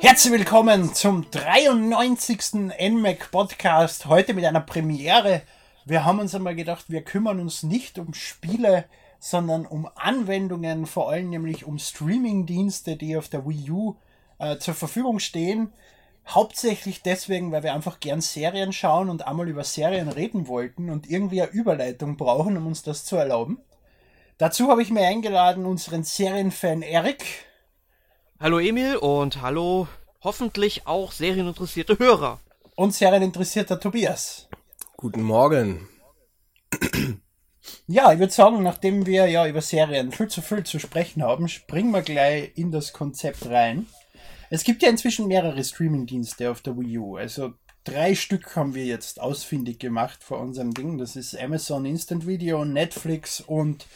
Herzlich willkommen zum 93. NMAC Podcast. Heute mit einer Premiere. Wir haben uns einmal gedacht, wir kümmern uns nicht um Spiele, sondern um Anwendungen, vor allem nämlich um Streaming-Dienste, die auf der Wii U äh, zur Verfügung stehen. Hauptsächlich deswegen, weil wir einfach gern Serien schauen und einmal über Serien reden wollten und irgendwie eine Überleitung brauchen, um uns das zu erlauben. Dazu habe ich mir eingeladen unseren Serienfan Erik. Hallo Emil und hallo hoffentlich auch serieninteressierte Hörer. Und serieninteressierter Tobias. Guten Morgen. Ja, ich würde sagen, nachdem wir ja über Serien viel zu viel zu sprechen haben, springen wir gleich in das Konzept rein. Es gibt ja inzwischen mehrere Streaming-Dienste auf der Wii U. Also drei Stück haben wir jetzt ausfindig gemacht vor unserem Ding. Das ist Amazon Instant Video, Netflix und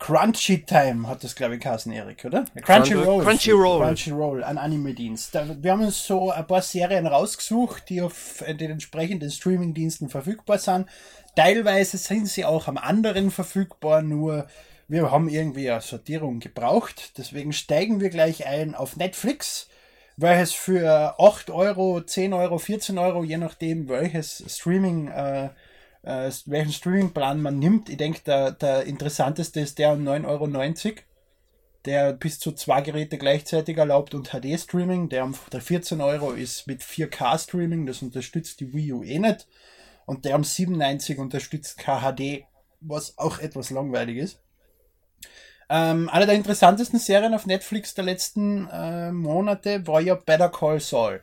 Crunchy Time hat das, glaube ich, Carsten Erik, oder? Crunchyroll. Crunchyroll. Crunchyroll, ein Anime-Dienst. Wir haben uns so ein paar Serien rausgesucht, die auf den entsprechenden Streaming-Diensten verfügbar sind. Teilweise sind sie auch am anderen verfügbar, nur wir haben irgendwie eine Sortierung gebraucht. Deswegen steigen wir gleich ein auf Netflix, welches für 8 Euro, 10 Euro, 14 Euro, je nachdem welches Streaming äh, äh, welchen Streaming-Plan man nimmt. Ich denke, der, der interessanteste ist der um 9,90 Euro, der bis zu zwei Geräte gleichzeitig erlaubt und HD-Streaming. Der um der 14 Euro ist mit 4K-Streaming, das unterstützt die Wii U eh nicht. Und der um 97 unterstützt KHD, was auch etwas langweilig ist. Ähm, eine der interessantesten Serien auf Netflix der letzten äh, Monate war ja Better Call Saul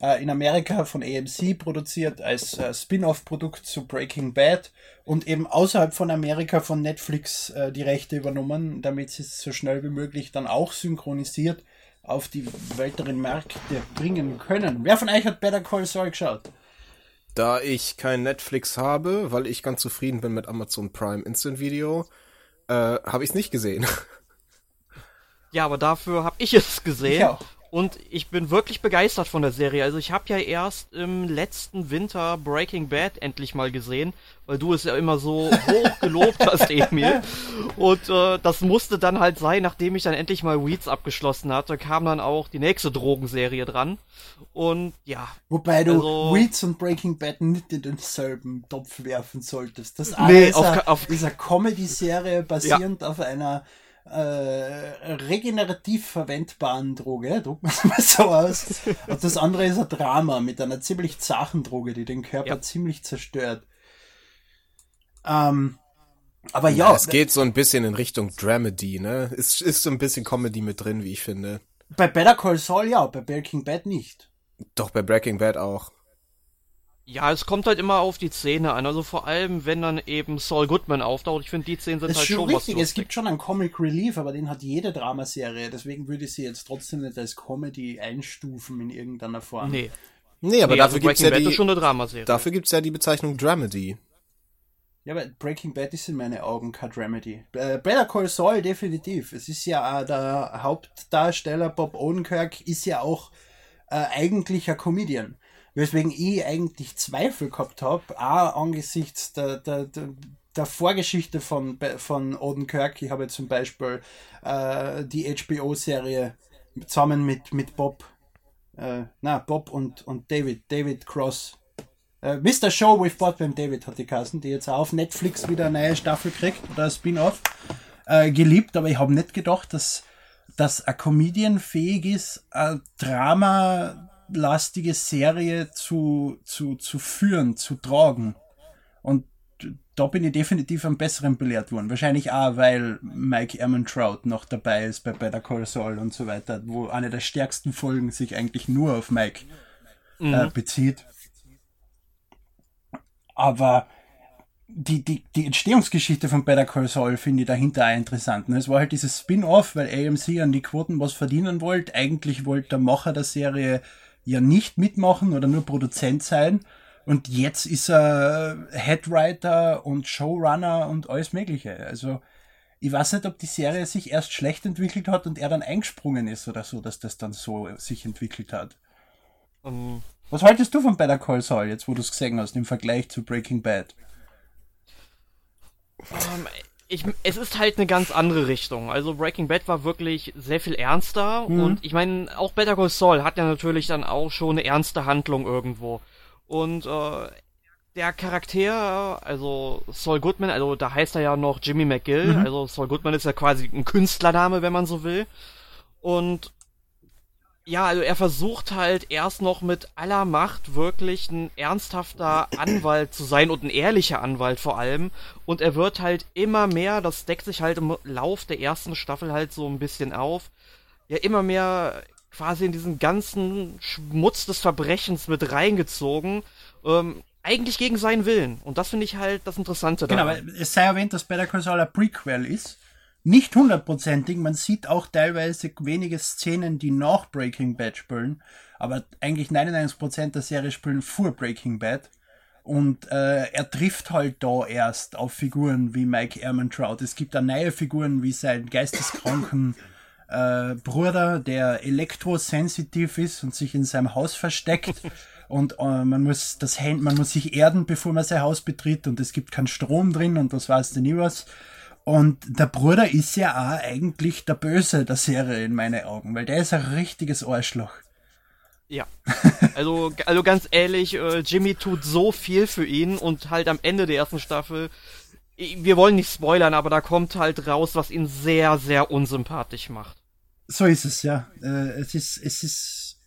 äh, in Amerika von AMC produziert als äh, Spin-off-Produkt zu Breaking Bad und eben außerhalb von Amerika von Netflix äh, die Rechte übernommen, damit sie es so schnell wie möglich dann auch synchronisiert auf die weiteren Märkte bringen können. Wer von euch hat Better Call Saul geschaut? Da ich kein Netflix habe, weil ich ganz zufrieden bin mit Amazon Prime Instant Video, äh, habe ich es nicht gesehen. Ja, aber dafür habe ich es gesehen. Ich auch. Und ich bin wirklich begeistert von der Serie. Also ich habe ja erst im letzten Winter Breaking Bad endlich mal gesehen, weil du es ja immer so hoch gelobt hast, Emil. Und äh, das musste dann halt sein, nachdem ich dann endlich mal Weeds abgeschlossen hatte, kam dann auch die nächste Drogenserie dran. Und ja. Wobei du also, Weeds und Breaking Bad nicht in denselben Topf werfen solltest. Das eine nee, ist, auf, eine, auf, ist eine Comedy-Serie basierend ja. auf einer äh, regenerativ verwendbaren Droge, druckt man es mal so aus. Und das andere ist ein Drama mit einer ziemlich zachen Droge, die den Körper ja. ziemlich zerstört. Ähm, aber ja. ja. Es geht so ein bisschen in Richtung Dramedy, ne? Es ist so ein bisschen Comedy mit drin, wie ich finde. Bei Better Call Saul ja, bei Breaking Bad nicht. Doch, bei Breaking Bad auch. Ja, es kommt halt immer auf die Szene an. Also vor allem, wenn dann eben Saul Goodman auftaucht. Ich finde, die Szenen sind das halt schon, schon richtig. was Es gibt schon einen Comic Relief, aber den hat jede Dramaserie. Deswegen würde ich sie jetzt trotzdem nicht als Comedy einstufen in irgendeiner Form. Nee. Nee, aber nee, dafür also gibt's ja Bad die, ist schon eine Dramaserie. dafür gibt's ja die Bezeichnung Dramedy. Ja, aber Breaking Bad ist in meinen Augen kein Dramedy. Äh, Better Call Saul definitiv. Es ist ja auch der Hauptdarsteller Bob Odenkirk ist ja auch äh, eigentlich ein Comedian. Weswegen ich eigentlich Zweifel gehabt habe, auch angesichts der, der, der, Vorgeschichte von, von Odenkirk. Ich habe zum Beispiel äh, die HBO-Serie zusammen mit, mit Bob, äh, na, Bob und, und David, David Cross. Äh, Mr. Show with Bob and David hat die Kassen, die jetzt auch auf Netflix wieder eine neue Staffel kriegt oder ein Spin-off. Äh, geliebt, aber ich habe nicht gedacht, dass, dass ein Comedian fähig ist, ein Drama lastige Serie zu, zu, zu führen, zu tragen. Und da bin ich definitiv am besseren belehrt worden. Wahrscheinlich auch, weil Mike Ehrmantraut noch dabei ist bei Better Call Saul und so weiter, wo eine der stärksten Folgen sich eigentlich nur auf Mike mhm. äh, bezieht. Aber die, die, die Entstehungsgeschichte von Better Call Saul finde ich dahinter auch interessant. Ne? Es war halt dieses Spin-off, weil AMC an die Quoten was verdienen wollte. Eigentlich wollte der Macher der Serie ja nicht mitmachen oder nur Produzent sein. Und jetzt ist er Headwriter und Showrunner und alles Mögliche. Also ich weiß nicht, ob die Serie sich erst schlecht entwickelt hat und er dann eingesprungen ist oder so, dass das dann so sich entwickelt hat. Um, ähm. Was haltest du von Better Call Saul, jetzt wo du es gesehen hast, im Vergleich zu Breaking Bad? Um, ähm, ich, es ist halt eine ganz andere Richtung. Also Breaking Bad war wirklich sehr viel ernster mhm. und ich meine, auch Better Call Saul hat ja natürlich dann auch schon eine ernste Handlung irgendwo. Und äh, der Charakter, also Saul Goodman, also da heißt er ja noch Jimmy McGill, mhm. also Saul Goodman ist ja quasi ein Künstlername, wenn man so will. Und ja, also er versucht halt erst noch mit aller Macht wirklich ein ernsthafter Anwalt zu sein und ein ehrlicher Anwalt vor allem. Und er wird halt immer mehr, das deckt sich halt im Lauf der ersten Staffel halt so ein bisschen auf, ja immer mehr quasi in diesen ganzen Schmutz des Verbrechens mit reingezogen. Ähm, eigentlich gegen seinen Willen. Und das finde ich halt das Interessante daran. Genau, weil es sei erwähnt, dass Better Call Saul ein Prequel ist nicht hundertprozentig. Man sieht auch teilweise wenige Szenen, die nach Breaking Bad spielen, aber eigentlich 99% der Serie spielen vor Breaking Bad. Und äh, er trifft halt da erst auf Figuren wie Mike Ehrmantraut. Es gibt da neue Figuren wie sein geisteskranken äh, Bruder, der elektrosensitiv ist und sich in seinem Haus versteckt. Und äh, man muss das man muss sich erden, bevor man sein Haus betritt und es gibt keinen Strom drin und das weiß denn nie was. Und der Bruder ist ja auch eigentlich der Böse der Serie in meinen Augen, weil der ist ein richtiges Arschloch. Ja. Also, also ganz ehrlich, äh, Jimmy tut so viel für ihn und halt am Ende der ersten Staffel, wir wollen nicht spoilern, aber da kommt halt raus, was ihn sehr, sehr unsympathisch macht. So ist es, ja. Äh, es ist, es ist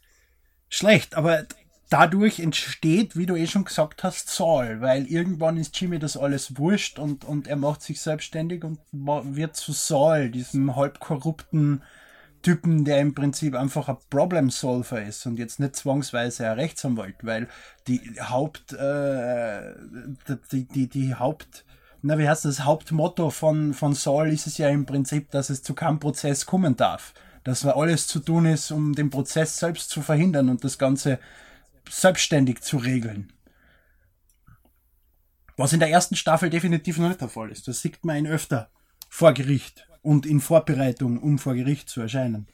schlecht, aber dadurch entsteht, wie du eh schon gesagt hast, Saul, weil irgendwann ist Jimmy das alles wurscht und, und er macht sich selbstständig und wird zu Saul, diesem halb korrupten Typen, der im Prinzip einfach ein Problem Solver ist und jetzt nicht zwangsweise ein Rechtsanwalt, weil die Haupt, äh, die, die, die Haupt, na, wie heißt das, Hauptmotto von, von Saul ist es ja im Prinzip, dass es zu keinem Prozess kommen darf. Dass alles zu tun ist, um den Prozess selbst zu verhindern und das Ganze selbstständig zu regeln. Was in der ersten Staffel definitiv noch nicht der Fall ist. Das sieht man ihn öfter vor Gericht und in Vorbereitung, um vor Gericht zu erscheinen.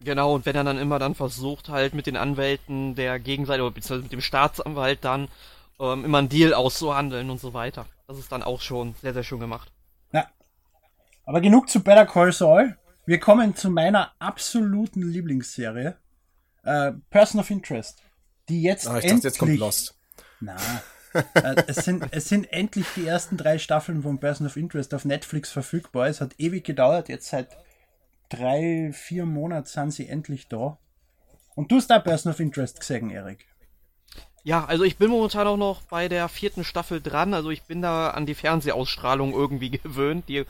Genau, und wenn er dann immer dann versucht, halt mit den Anwälten der Gegenseite oder beziehungsweise mit dem Staatsanwalt dann ähm, immer einen Deal auszuhandeln und so weiter. Das ist dann auch schon sehr, sehr schön gemacht. Ja. Aber genug zu Better Call Saul. Wir kommen zu meiner absoluten Lieblingsserie. Äh, Person of Interest die jetzt ah, ich endlich. Dachte, jetzt kommt Lost. Na, äh, es, sind, es sind endlich die ersten drei Staffeln von Person of Interest auf Netflix verfügbar. Es hat ewig gedauert, jetzt seit drei, vier Monaten sind sie endlich da. Und du hast da Person of Interest gesehen, Erik. Ja, also ich bin momentan auch noch bei der vierten Staffel dran. Also ich bin da an die Fernsehausstrahlung irgendwie gewöhnt, die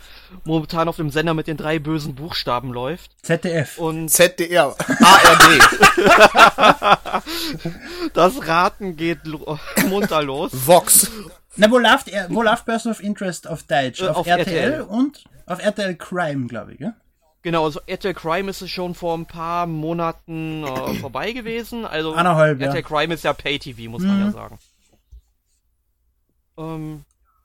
momentan auf dem Sender mit den drei bösen Buchstaben läuft. ZDF. Und ZDR. ARD. das Raten geht lo munter los. Vox. Na, wo läuft, wo läuft Person of Interest auf Deutsch? Äh, auf, auf RTL, RTL, und auf RTL Crime, glaube ich, ja? Genau, also RTL Crime ist es schon vor ein paar Monaten äh, vorbei gewesen. Also Anderthalb, RTL ja. Crime ist ja Pay-TV, muss mhm. man ja mhm. sagen. Ähm,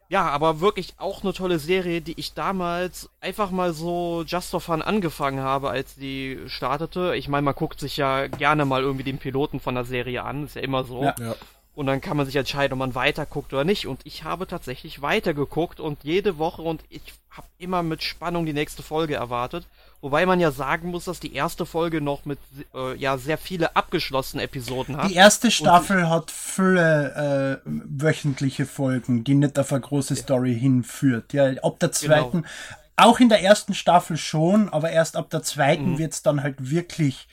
ja, aber wirklich auch eine tolle Serie, die ich damals einfach mal so just for fun angefangen habe, als die startete. Ich meine, man guckt sich ja gerne mal irgendwie den Piloten von der Serie an, ist ja immer so. Ja. ja. Und dann kann man sich entscheiden, ob man weiterguckt oder nicht. Und ich habe tatsächlich weitergeguckt und jede Woche und ich habe immer mit Spannung die nächste Folge erwartet. Wobei man ja sagen muss, dass die erste Folge noch mit äh, ja sehr viele abgeschlossene Episoden hat. Die erste Staffel hat viele äh, wöchentliche Folgen, die nicht auf eine große Story hinführt. Ja, ab der genau. zweiten, genau. auch in der ersten Staffel schon, aber erst ab der zweiten mhm. wird's dann halt wirklich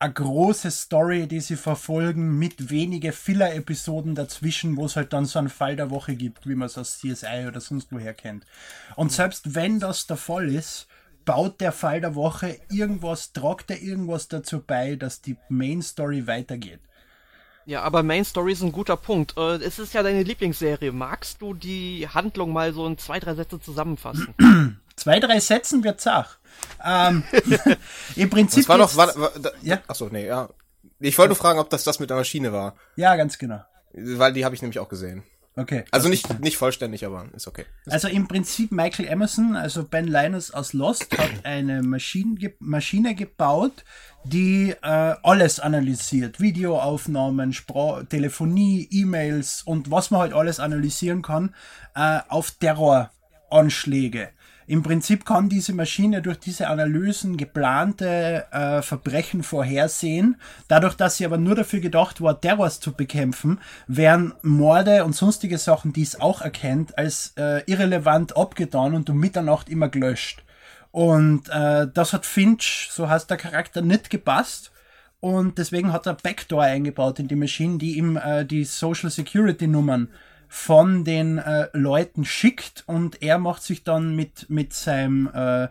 eine große Story, die sie verfolgen, mit wenige Filler-Episoden dazwischen, wo es halt dann so einen Fall der Woche gibt, wie man es aus CSI oder sonst woher kennt. Und selbst wenn das der Fall ist, baut der Fall der Woche irgendwas, tragt er irgendwas dazu bei, dass die Main Story weitergeht. Ja, aber Main Story ist ein guter Punkt. Äh, es ist ja deine Lieblingsserie. Magst du die Handlung mal so in zwei, drei Sätze zusammenfassen? zwei, drei Sätzen wird Sach. Ähm, Im Prinzip. Das war doch, war, war, da, ja? Achso, nee, ja. Ich wollte nur fragen, ob das das mit der Maschine war. Ja, ganz genau. Weil die habe ich nämlich auch gesehen. Okay. Also nicht, nicht vollständig, aber ist okay. Ist also im Prinzip Michael Emerson, also Ben Linus aus Lost, hat eine Maschine, Maschine gebaut, die äh, alles analysiert. Videoaufnahmen, Spra Telefonie, E-Mails und was man halt alles analysieren kann äh, auf Terroranschläge. Im Prinzip kann diese Maschine durch diese Analysen geplante äh, Verbrechen vorhersehen. Dadurch, dass sie aber nur dafür gedacht war, Terrors zu bekämpfen, werden Morde und sonstige Sachen, die es auch erkennt, als äh, irrelevant abgetan und um Mitternacht immer gelöscht. Und äh, das hat Finch, so heißt der Charakter, nicht gepasst. Und deswegen hat er Backdoor eingebaut in die Maschine, die ihm äh, die Social Security Nummern von den äh, Leuten schickt und er macht sich dann mit, mit seinem äh,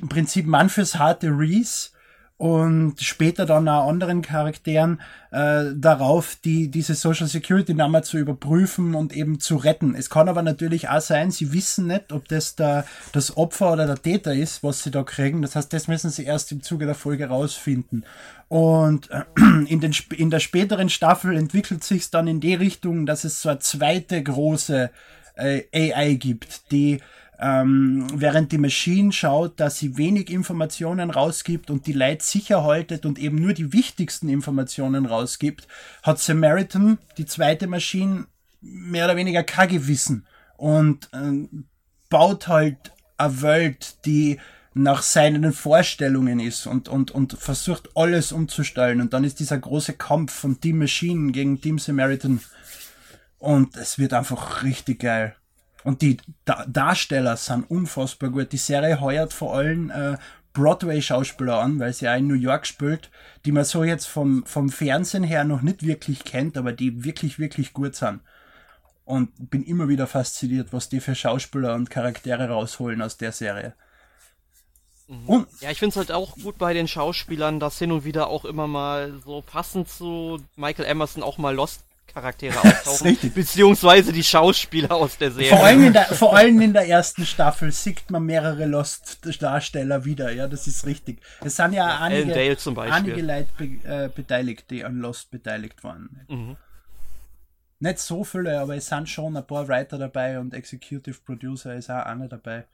im Prinzip Mann fürs harte Reese und später dann auch anderen Charakteren äh, darauf, die diese Social Security Nummer zu überprüfen und eben zu retten. Es kann aber natürlich auch sein, sie wissen nicht, ob das der, das Opfer oder der Täter ist, was sie da kriegen. Das heißt, das müssen sie erst im Zuge der Folge rausfinden. Und äh, in, den, in der späteren Staffel entwickelt sich dann in die Richtung, dass es so eine zweite große äh, AI gibt, die ähm, während die Maschine schaut, dass sie wenig Informationen rausgibt und die Leute sicher haltet und eben nur die wichtigsten Informationen rausgibt, hat Samaritan, die zweite Maschine, mehr oder weniger kein Gewissen und äh, baut halt eine Welt, die nach seinen Vorstellungen ist und, und, und versucht alles umzustellen. Und dann ist dieser große Kampf von Team Machine gegen Team Samaritan. Und es wird einfach richtig geil. Und die da Darsteller sind unfassbar gut. Die Serie heuert vor allem äh, Broadway-Schauspieler an, weil sie auch in New York spielt, die man so jetzt vom, vom Fernsehen her noch nicht wirklich kennt, aber die wirklich, wirklich gut sind. Und bin immer wieder fasziniert, was die für Schauspieler und Charaktere rausholen aus der Serie. Mhm. Und ja, ich finde es halt auch gut bei den Schauspielern, dass hin und wieder auch immer mal so passend zu Michael Emerson auch mal Lost Charaktere auftauchen, beziehungsweise die Schauspieler aus der Serie. Vor allem in der, vor allem in der ersten Staffel sieht man mehrere Lost-Darsteller wieder, ja, das ist richtig. Es sind ja, einige, einige Leute be, äh, beteiligt, die an Lost beteiligt waren. Mhm. Nicht so viele, aber es sind schon ein paar Writer dabei und Executive Producer ist auch einer dabei.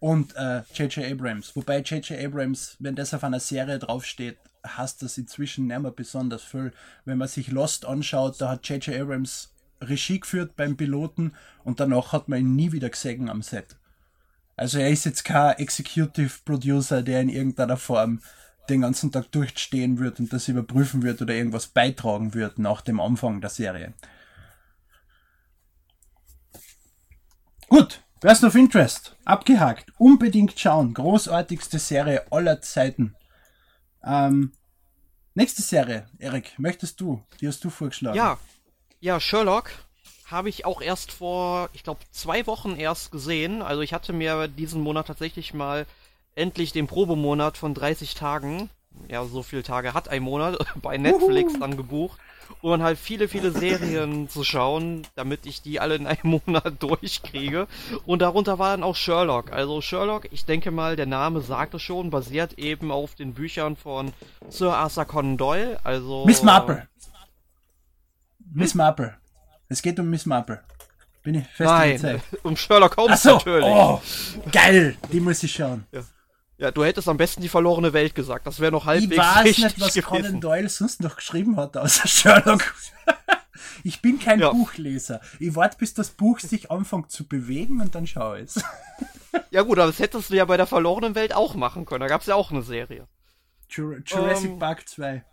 Und J.J. Äh, Abrams. Wobei J.J. Abrams, wenn das auf einer Serie draufsteht, hasst das inzwischen nicht mehr besonders viel. Wenn man sich Lost anschaut, da hat J.J. Abrams Regie geführt beim Piloten und danach hat man ihn nie wieder gesehen am Set. Also er ist jetzt kein Executive Producer, der in irgendeiner Form den ganzen Tag durchstehen wird und das überprüfen wird oder irgendwas beitragen wird nach dem Anfang der Serie. Gut, Best of Interest, abgehakt, unbedingt schauen, großartigste Serie aller Zeiten. Ähm, nächste Serie, Erik, möchtest du? Die hast du vorgeschlagen. Ja, ja, Sherlock habe ich auch erst vor, ich glaube, zwei Wochen erst gesehen. Also ich hatte mir diesen Monat tatsächlich mal endlich den Probemonat von 30 Tagen, ja, so viele Tage hat ein Monat, bei Netflix Uhu. dann gebucht um dann halt viele, viele Serien zu schauen, damit ich die alle in einem Monat durchkriege. Und darunter war dann auch Sherlock. Also Sherlock, ich denke mal, der Name sagt es schon, basiert eben auf den Büchern von Sir Arthur Conan Doyle. Also Miss Marple. Miss Marple. Es geht um Miss Marple. Bin ich fest Nein, um Sherlock Holmes so, natürlich. Oh, geil, die muss ich schauen. Ja. Ja, du hättest am besten die verlorene Welt gesagt. Das wäre noch halbwegs Ich weiß nicht, was gewesen. Conan Doyle sonst noch geschrieben hat, außer Sherlock. ich bin kein ja. Buchleser. Ich warte, bis das Buch sich anfängt zu bewegen und dann schaue ich es. ja gut, aber das hättest du ja bei der verlorenen Welt auch machen können. Da gab es ja auch eine Serie. Jurassic ähm, Park 2.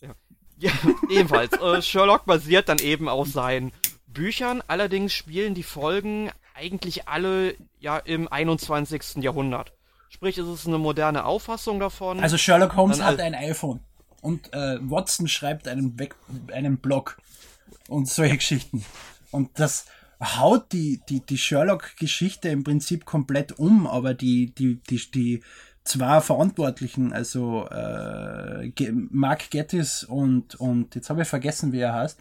Ja, ja ebenfalls. äh, Sherlock basiert dann eben auf seinen Büchern. Allerdings spielen die Folgen eigentlich alle ja im 21. Jahrhundert. Sprich, es ist eine moderne Auffassung davon. Also Sherlock Holmes hat ein iPhone und äh, Watson schreibt einen, Weg, einen Blog und solche Geschichten. Und das haut die, die, die Sherlock-Geschichte im Prinzip komplett um, aber die, die, die, die zwei Verantwortlichen, also äh, Mark Gettis und, und jetzt habe ich vergessen, wie er heißt.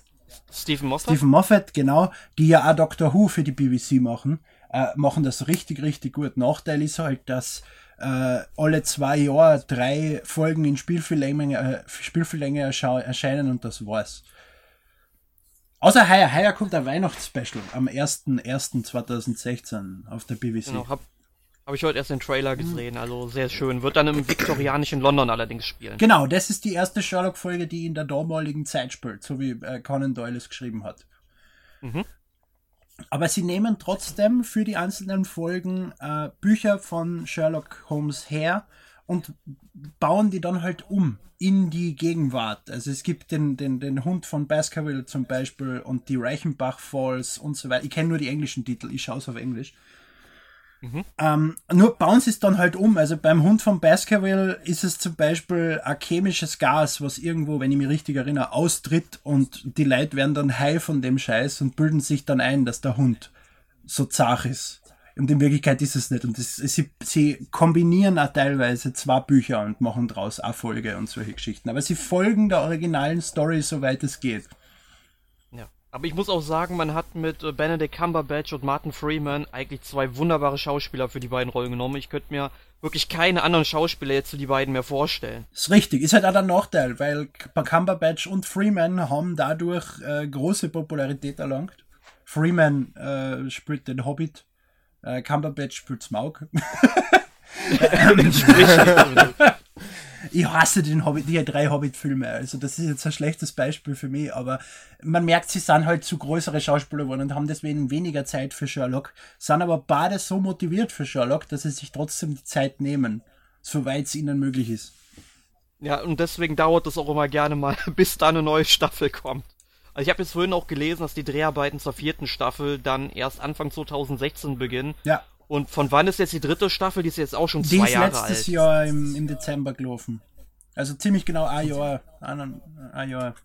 Stephen Moffat. Stephen Moffat, genau, die ja auch Doctor Who für die BBC machen äh, machen das richtig, richtig gut. Nachteil ist halt, dass äh, alle zwei Jahre drei Folgen in Spielfilmlänge, äh, Spielfilmlänge erscheinen und das war's. Außer heuer, heuer kommt ein Weihnachtsspecial am 1.1.2016 auf der BBC. Genau, hab, hab ich heute erst den Trailer gesehen, also sehr schön. Wird dann im viktorianischen London allerdings spielen. Genau, das ist die erste Sherlock-Folge, die in der damaligen Zeit spielt, so wie äh, Conan Doyle es geschrieben hat. Mhm. Aber sie nehmen trotzdem für die einzelnen Folgen äh, Bücher von Sherlock Holmes her und bauen die dann halt um in die Gegenwart. Also es gibt den, den, den Hund von Baskerville zum Beispiel und die Reichenbach Falls und so weiter. Ich kenne nur die englischen Titel, ich schaue es auf Englisch. Mhm. Ähm, nur bauen sie es dann halt um. Also beim Hund von Baskerville ist es zum Beispiel ein chemisches Gas, was irgendwo, wenn ich mich richtig erinnere, austritt und die Leute werden dann high von dem Scheiß und bilden sich dann ein, dass der Hund so zart ist. Und in Wirklichkeit ist es nicht. Und das, sie, sie kombinieren auch teilweise zwei Bücher und machen daraus auch Folge und solche Geschichten. Aber sie folgen der originalen Story, soweit es geht. Aber ich muss auch sagen, man hat mit äh, Benedict Cumberbatch und Martin Freeman eigentlich zwei wunderbare Schauspieler für die beiden Rollen genommen. Ich könnte mir wirklich keine anderen Schauspieler jetzt für die beiden mehr vorstellen. ist richtig. Ist halt auch der Nachteil, weil Cumberbatch und Freeman haben dadurch äh, große Popularität erlangt. Freeman äh, spielt den Hobbit äh, Cumberbatch spielt Smaug. ich hasse den Hobbit, die drei Hobbit-Filme. Also das ist jetzt ein schlechtes Beispiel für mich, aber man merkt, sie sind halt zu größere Schauspieler geworden und haben deswegen weniger Zeit für Sherlock, sind aber beide so motiviert für Sherlock, dass sie sich trotzdem die Zeit nehmen, soweit es ihnen möglich ist. Ja, und deswegen dauert es auch immer gerne mal, bis da eine neue Staffel kommt. Also ich habe jetzt vorhin auch gelesen, dass die Dreharbeiten zur vierten Staffel dann erst Anfang 2016 beginnen. Ja. Und von wann ist jetzt die dritte Staffel? Die ist jetzt auch schon zwei Jahre alt. Die ist letztes Jahr im, im Dezember gelaufen. Also ziemlich genau ein Jahr. Ein, ein Jahr.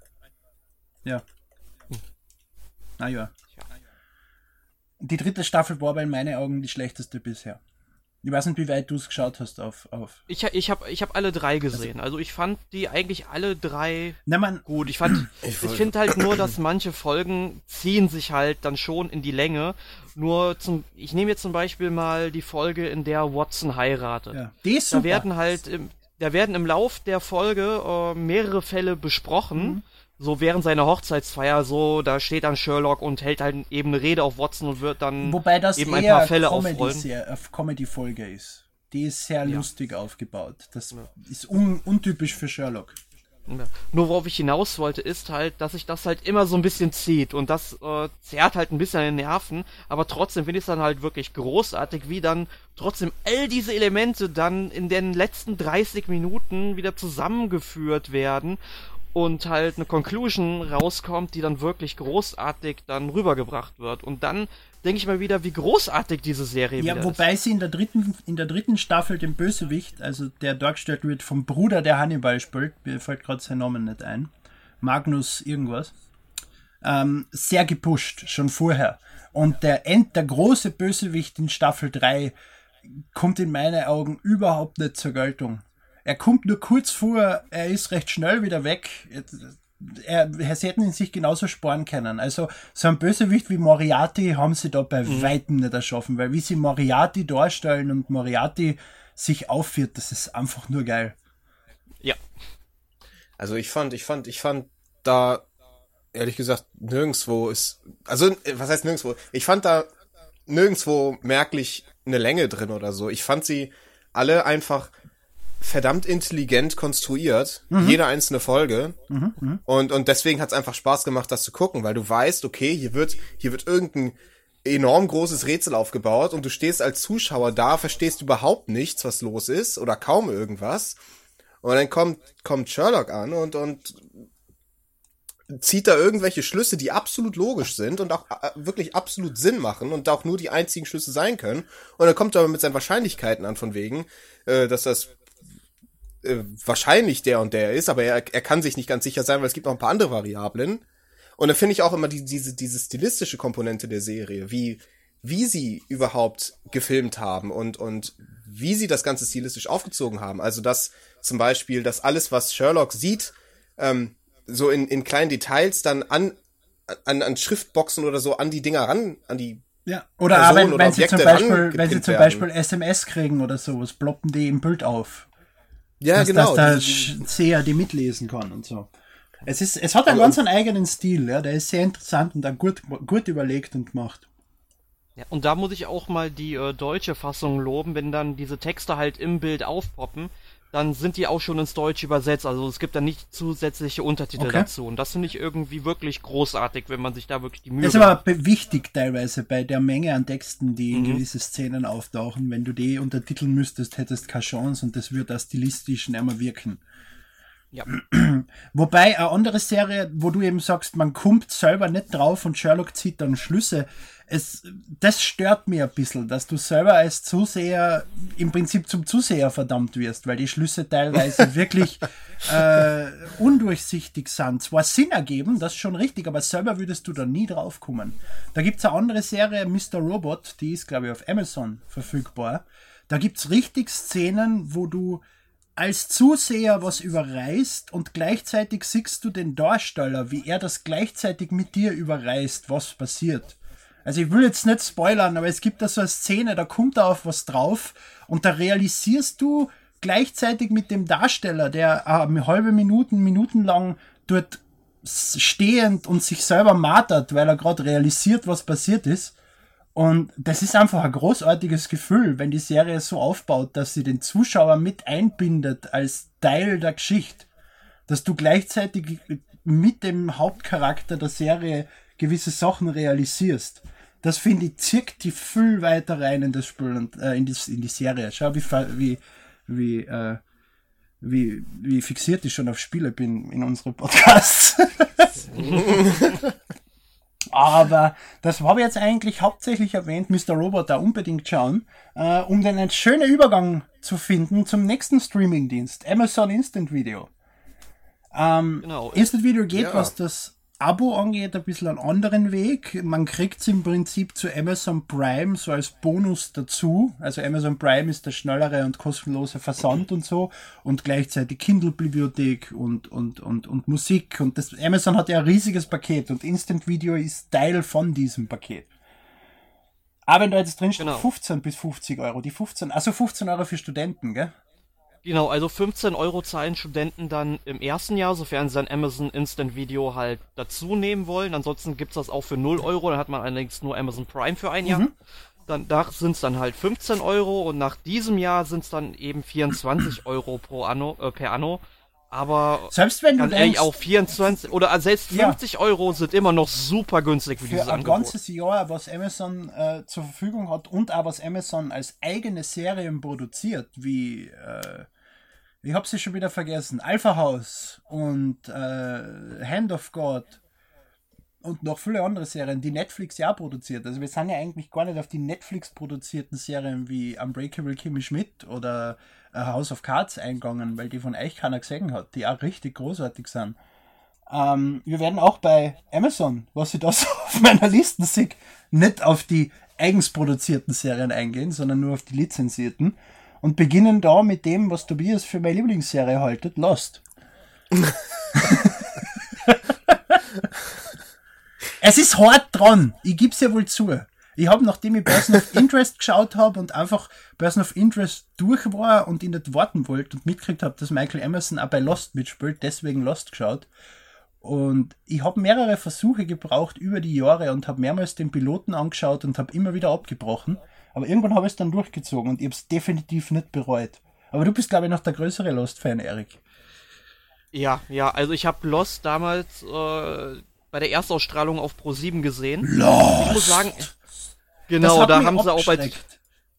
Ja. Ein Jahr. Die dritte Staffel war aber in meinen Augen die schlechteste bisher. Ich weiß nicht, wie weit du es geschaut hast auf. auf. Ich, ich habe ich hab alle drei gesehen. Also, also ich fand die eigentlich alle drei Na, man, gut. Ich fand, ich, ich finde halt nur, dass manche Folgen ziehen sich halt dann schon in die Länge. Nur zum, ich nehme jetzt zum Beispiel mal die Folge, in der Watson heiratet. Ja, die ist super. Da werden halt, im, da werden im Lauf der Folge äh, mehrere Fälle besprochen. Mhm so während seiner Hochzeitsfeier so, da steht dann Sherlock und hält halt eben eine Rede auf Watson und wird dann Wobei das eben ein paar Fälle Comedy aufrollen. Äh, Comedy-Folge ist. Die ist sehr ja. lustig aufgebaut. Das ja. ist un untypisch für Sherlock. Ja. Nur worauf ich hinaus wollte, ist halt, dass sich das halt immer so ein bisschen zieht und das äh, zerrt halt ein bisschen an den Nerven, aber trotzdem finde ich es dann halt wirklich großartig, wie dann trotzdem all diese Elemente dann in den letzten 30 Minuten wieder zusammengeführt werden und halt eine Conclusion rauskommt, die dann wirklich großartig dann rübergebracht wird. Und dann denke ich mal wieder, wie großartig diese Serie ja, wobei ist. sie in der dritten in der dritten Staffel den Bösewicht, also der dargestellt wird vom Bruder, der Hannibal spielt, mir fällt gerade sein Name nicht ein, Magnus irgendwas, ähm, sehr gepusht, schon vorher. Und der End, der große Bösewicht in Staffel 3 kommt in meinen Augen überhaupt nicht zur Geltung. Er kommt nur kurz vor, er ist recht schnell wieder weg. Er, er hätten ihn sich genauso sparen können. Also so ein Bösewicht wie Moriarty haben sie da bei mhm. weitem nicht erschaffen, weil wie sie Moriarty darstellen und Moriarty sich aufführt, das ist einfach nur geil. Ja. Also ich fand, ich fand, ich fand da ehrlich gesagt nirgendswo ist, also was heißt nirgendswo? Ich fand da nirgendswo merklich eine Länge drin oder so. Ich fand sie alle einfach verdammt intelligent konstruiert, mhm. jede einzelne Folge. Mhm, mh. Und, und deswegen hat es einfach Spaß gemacht, das zu gucken, weil du weißt, okay, hier wird, hier wird irgendein enorm großes Rätsel aufgebaut und du stehst als Zuschauer da, verstehst überhaupt nichts, was los ist oder kaum irgendwas. Und dann kommt, kommt Sherlock an und, und zieht da irgendwelche Schlüsse, die absolut logisch sind und auch äh, wirklich absolut Sinn machen und auch nur die einzigen Schlüsse sein können. Und dann kommt er mit seinen Wahrscheinlichkeiten an, von wegen, äh, dass das äh, wahrscheinlich der und der ist, aber er, er kann sich nicht ganz sicher sein, weil es gibt noch ein paar andere Variablen. Und da finde ich auch immer die, diese, diese stilistische Komponente der Serie, wie, wie sie überhaupt gefilmt haben und, und wie sie das Ganze stilistisch aufgezogen haben. Also dass zum Beispiel, dass alles, was Sherlock sieht, ähm, so in, in kleinen Details dann an, an, an Schriftboxen oder so an die Dinger ran, an die ja, oder Personen wenn, wenn sie zum Beispiel, wenn sie zum Beispiel SMS kriegen oder sowas, ploppen die im Bild auf. Ja, dass, genau. Dass der Seher die mitlesen kann und so. Es, ist, es hat einen ganz einen eigenen Stil, ja, der ist sehr interessant und dann gut, gut überlegt und gemacht. Ja, und da muss ich auch mal die äh, deutsche Fassung loben, wenn dann diese Texte halt im Bild aufpoppen. Dann sind die auch schon ins Deutsch übersetzt. Also es gibt da nicht zusätzliche Untertitel Okay. dazu. Und das finde ich irgendwie wirklich großartig, wenn man sich da wirklich die Mühe Das ist aber be- wichtig teilweise bei der Menge an Texten, die in Mhm. gewisse Szenen auftauchen. Wenn du die untertiteln müsstest, hättest keine Chance und das würde auch stilistisch nicht mehr wirken. Ja. Wobei eine andere Serie, wo du eben sagst, man kommt selber nicht drauf und Sherlock zieht dann Schlüsse. Es, das stört mir ein bisschen, dass du selber als Zuseher im Prinzip zum Zuseher verdammt wirst, weil die Schlüsse teilweise wirklich äh, undurchsichtig sind. Zwar Sinn ergeben, das ist schon richtig, aber selber würdest du da nie drauf kommen. Da gibt's eine andere Serie, Mr. Robot, die ist, glaube ich, auf Amazon verfügbar. Da gibt's richtig Szenen, wo du als Zuseher was überreißt und gleichzeitig siehst du den Darsteller, wie er das gleichzeitig mit dir überreißt, was passiert. Also ich will jetzt nicht spoilern, aber es gibt da so eine Szene, da kommt da auf was drauf und da realisierst du gleichzeitig mit dem Darsteller, der eine halbe Minuten, Minuten lang dort stehend und sich selber martert, weil er gerade realisiert, was passiert ist. Und das ist einfach ein großartiges Gefühl, wenn die Serie so aufbaut, dass sie den Zuschauer mit einbindet als Teil der Geschichte. Dass du gleichzeitig mit dem Hauptcharakter der Serie gewisse Sachen realisierst. Das finde ich zirkt die viel weiter rein in das Spiel und äh, in, die, in die Serie. Schau, wie, wie, wie, äh, wie, wie fixiert ich schon auf Spiele bin in unserem Podcast. Aber das habe ich jetzt eigentlich hauptsächlich erwähnt, Mr. Robot da unbedingt schauen, äh, um den einen schönen Übergang zu finden zum nächsten Streamingdienst, Amazon Instant Video. Ähm, Genau. Instant Video geht, Ja. was das Abo angeht, ein bisschen einen anderen Weg. Man kriegt es im Prinzip zu Amazon Prime so als Bonus dazu. Also Amazon Prime ist der schnellere und kostenlose Versand und so und gleichzeitig Kindle-Bibliothek und, und, und, und Musik. Und das Amazon hat ja ein riesiges Paket und Instant Video ist Teil von diesem Paket. Aber wenn da jetzt drin steht Genau. 15 bis 50 Euro, die 15, also 15 Euro für Studenten, gell? Genau, also 15 Euro zahlen Studenten dann im ersten Jahr, sofern sie dann Amazon Instant Video halt dazu nehmen wollen. Ansonsten gibt's das auch für 0 Euro, dann hat man allerdings nur Amazon Prime für ein Jahr. Dann da sind's dann halt 15 Euro und nach diesem Jahr sind's dann eben 24 Euro pro Anno, äh, per Anno. Aber Selbst wenn du denkst, auch 24 oder äh, selbst Ja. 50 Euro sind immer noch super günstig für, für dieses ein Angebot. ganzes Jahr, was Amazon äh, zur Verfügung hat und auch was Amazon als eigene Serien produziert, wie äh, ich habe sie schon wieder vergessen, Alpha House und äh, Hand of God und noch viele andere Serien, die Netflix ja auch produziert. Also wir sind ja eigentlich gar nicht auf die Netflix produzierten Serien wie Unbreakable Kimmy Schmidt oder House of Cards eingegangen, weil die von euch keiner gesehen hat, die auch richtig großartig sind. Ähm, wir werden auch bei Amazon, was ich da so auf meiner Liste sehe, nicht auf die eigens produzierten Serien eingehen, sondern nur auf die lizenzierten. Und beginnen da mit dem, was Tobias für meine Lieblingsserie haltet, Lost. es ist hart dran, ich gib's ja wohl zu. Ich habe, nachdem ich Person of Interest geschaut habe und einfach Person of Interest durch war und ihn nicht warten wollte und mitgekriegt habe, dass Michael Emerson auch bei Lost mitspielt, deswegen Lost geschaut. Und ich habe mehrere Versuche gebraucht über die Jahre und habe mehrmals den Piloten angeschaut und habe immer wieder abgebrochen. Aber irgendwann habe ich es dann durchgezogen und ich habe es definitiv nicht bereut. Aber du bist, glaube ich, noch der größere Lost-Fan, Erik. Ja, ja, also ich habe Lost damals äh, bei der Erstausstrahlung auf Pro7 gesehen. Lost! Ich muss sagen, genau, da haben sie auch bei.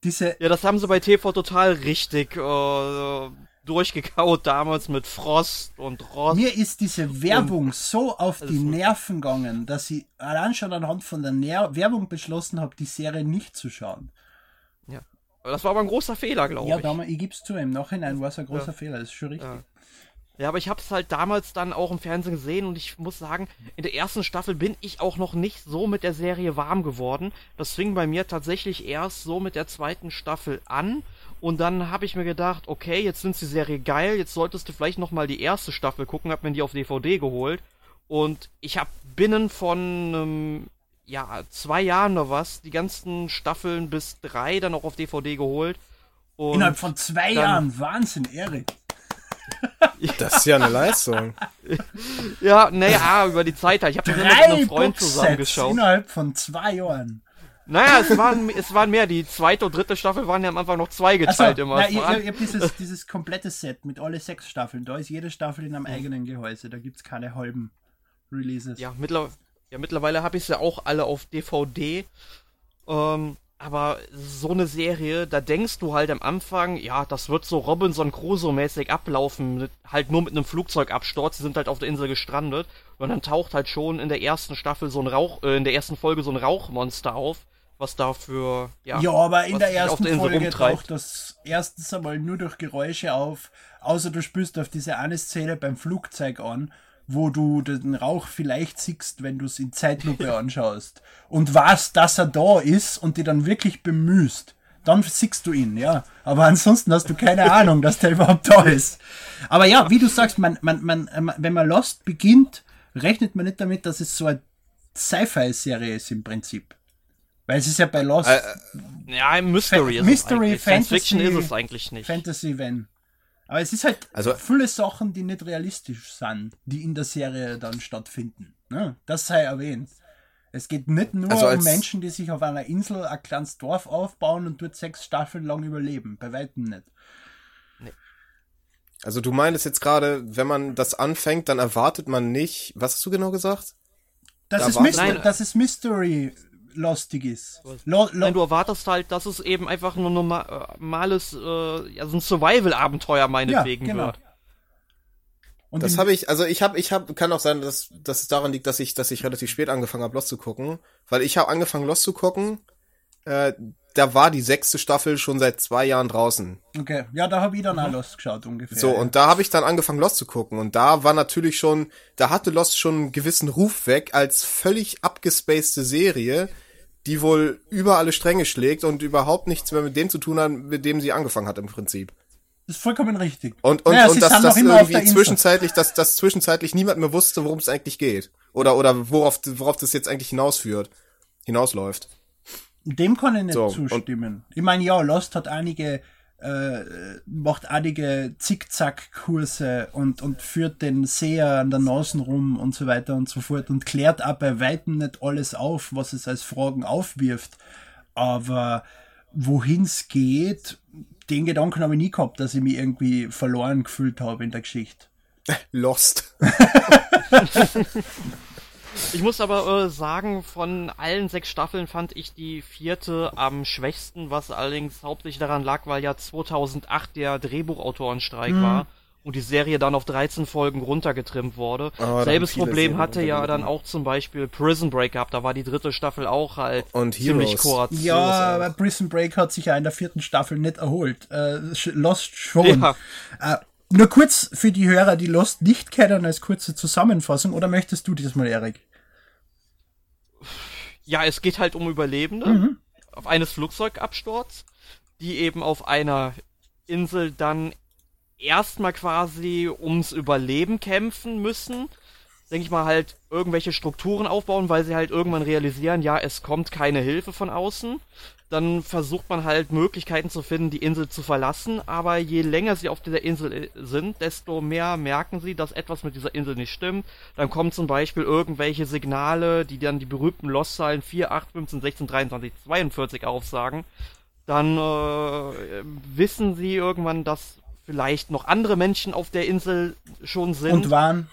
Diese, Ja, das haben sie bei TV total richtig äh, durchgekaut damals mit Frost und Rost. Mir ist diese Werbung so auf die Nerven gegangen, dass ich allein schon anhand von der Ner Werbung beschlossen habe, die Serie nicht zu schauen. Ja. Das war aber ein großer Fehler, glaube Ja, ich. damals, ich gebe es zu, im Nachhinein war es ein großer Fehler, das ist schon richtig. Ja. Ja, aber ich habe es halt damals dann auch im Fernsehen gesehen und ich muss sagen, in der ersten Staffel bin ich auch noch nicht so mit der Serie warm geworden. Das fing bei mir tatsächlich erst so mit der zweiten Staffel an und dann habe ich mir gedacht, okay, jetzt sind die Serie geil, jetzt solltest du vielleicht noch mal die erste Staffel gucken, hab mir die auf DVD geholt und ich habe binnen von ähm, ja zwei Jahren oder was die ganzen Staffeln bis drei dann auch auf DVD geholt. Und Innerhalb von zwei Jahren, Wahnsinn, Erik. Das ist ja eine Leistung. ja, naja, über die Zeit halt. Ich habe mit Drei einem Freund zusammengeschaut. innerhalb von zwei Jahren. Naja, es waren, es waren mehr. Die zweite und dritte Staffel waren ja am Anfang noch zwei geteilt so, immer. Na, Es ihr, ihr, ihr habt dieses, dieses komplette Set mit alle sechs Staffeln. Da ist jede Staffel in einem eigenen Gehäuse. Da gibt's keine halben Releases. Ja, mittler ja mittlerweile habe ich sie auch alle auf DVD. Ähm, aber so eine Serie, da denkst du halt am Anfang, ja, das wird so Robinson Crusoe-mäßig ablaufen, mit, halt nur mit einem Flugzeugabsturz, sie sind halt auf der Insel gestrandet und dann taucht halt schon in der ersten Staffel so ein Rauch, äh, in der ersten Folge so ein Rauchmonster auf, was dafür, ja, Ja, aber in der ersten der Folge rumtreibt. taucht das erstens einmal nur durch Geräusche auf, außer du spürst auf diese eine Szene beim Flugzeug an, wo du den Rauch vielleicht siehst, wenn du es in Zeitlupe anschaust und weißt, dass er da ist und die dann wirklich bemühst. Dann siehst du ihn, ja. Aber ansonsten hast du keine Ahnung, dass der überhaupt da ist. Aber ja, wie du sagst, man, man, man, wenn man Lost beginnt, rechnet man nicht damit, dass es so eine Sci-Fi-Serie ist im Prinzip. Weil es ist ja bei Lost Äh, ja, im Mystery Fa- ist Mystery, es eigentlich. Science Fiction Fantasy- ist es eigentlich nicht. Fantasy, wenn. Aber es ist halt Also- viele Sachen, die nicht realistisch sind, die in der Serie dann stattfinden. Ne? Das sei erwähnt. Es geht nicht nur Also um Menschen, die sich auf einer Insel ein kleines Dorf aufbauen und dort sechs Staffeln lang überleben. Bei weitem nicht. Also du meinst jetzt gerade, wenn man das anfängt, dann erwartet man nicht, was hast du genau gesagt? Dass, Da war- Mystery, dass es Mystery lustig ist. Lo, lo, Nein, du erwartest halt, dass es eben einfach nur äh, normales, äh, ja, so ein Survival-Abenteuer meinetwegen Ja, genau. wird. und Das habe ich, also ich habe, ich habe, kann auch sein, dass, dass es daran liegt, dass ich, dass ich relativ spät angefangen habe, Lost zu gucken, weil ich habe angefangen, Lost zu gucken. Äh, da war die sechste Staffel schon seit zwei Jahren draußen. Okay, ja, da habe ich dann auch Lost geschaut ungefähr. So, ja. und da habe ich dann angefangen, Lost zu gucken. Und da war natürlich schon, da hatte Lost schon einen gewissen Ruf weg als völlig abgespacede Serie, die wohl über alle Stränge schlägt und überhaupt nichts mehr mit dem zu tun hat, mit dem sie angefangen hat im Prinzip. Das ist vollkommen richtig. Und, und, Naja, und dass das irgendwie zwischenzeitlich, dass, dass zwischenzeitlich niemand mehr wusste, worum es eigentlich geht. Oder, oder worauf, worauf das jetzt eigentlich hinausführt, hinausläuft. Dem kann ich nicht So, zustimmen. Ich meine, ja, Lost hat einige, äh, macht einige Zickzack-Kurse und, und führt den Seher an der Nase rum und so weiter und so fort und klärt auch bei Weitem nicht alles auf, was es als Fragen aufwirft. Aber wohin es geht, den Gedanken habe ich nie gehabt, dass ich mich irgendwie verloren gefühlt habe in der Geschichte. Lost. Ich muss aber äh, sagen, von allen sechs Staffeln fand ich die vierte am schwächsten, was allerdings hauptsächlich daran lag, weil ja 2008 der Drehbuchautorenstreik Mhm. war und die Serie dann auf 13 Folgen runtergetrimmt wurde. da haben Selbes Problem Serien hatte ja dann auch zum Beispiel Prison Break gehabt, da war die dritte Staffel auch halt Und ziemlich Heroes. kurz. Ja, aber Prison Break hat sich ja in der vierten Staffel nicht erholt. Äh, Lost schon. Ja. Äh, nur kurz für die Hörer, die Lost nicht kennen, als kurze Zusammenfassung. Oder möchtest du das mal, Erik? Ja, es geht halt um Überlebende Mhm. auf eines Flugzeugabsturz, die eben auf einer Insel dann erstmal quasi ums Überleben kämpfen müssen. Denke ich mal halt irgendwelche Strukturen aufbauen, weil sie halt irgendwann realisieren, ja, es kommt keine Hilfe von außen. Dann versucht man halt Möglichkeiten zu finden, die Insel zu verlassen, aber je länger sie auf dieser Insel äh, sind, desto mehr merken sie, dass etwas mit dieser Insel nicht stimmt. Dann kommen zum Beispiel irgendwelche Signale, die dann die berühmten Lost-Zahlen 4, 8, 15, 16, 23, 42 aufsagen. Dann äh, wissen sie irgendwann, dass vielleicht noch andere Menschen auf der Insel schon sind. Und waren.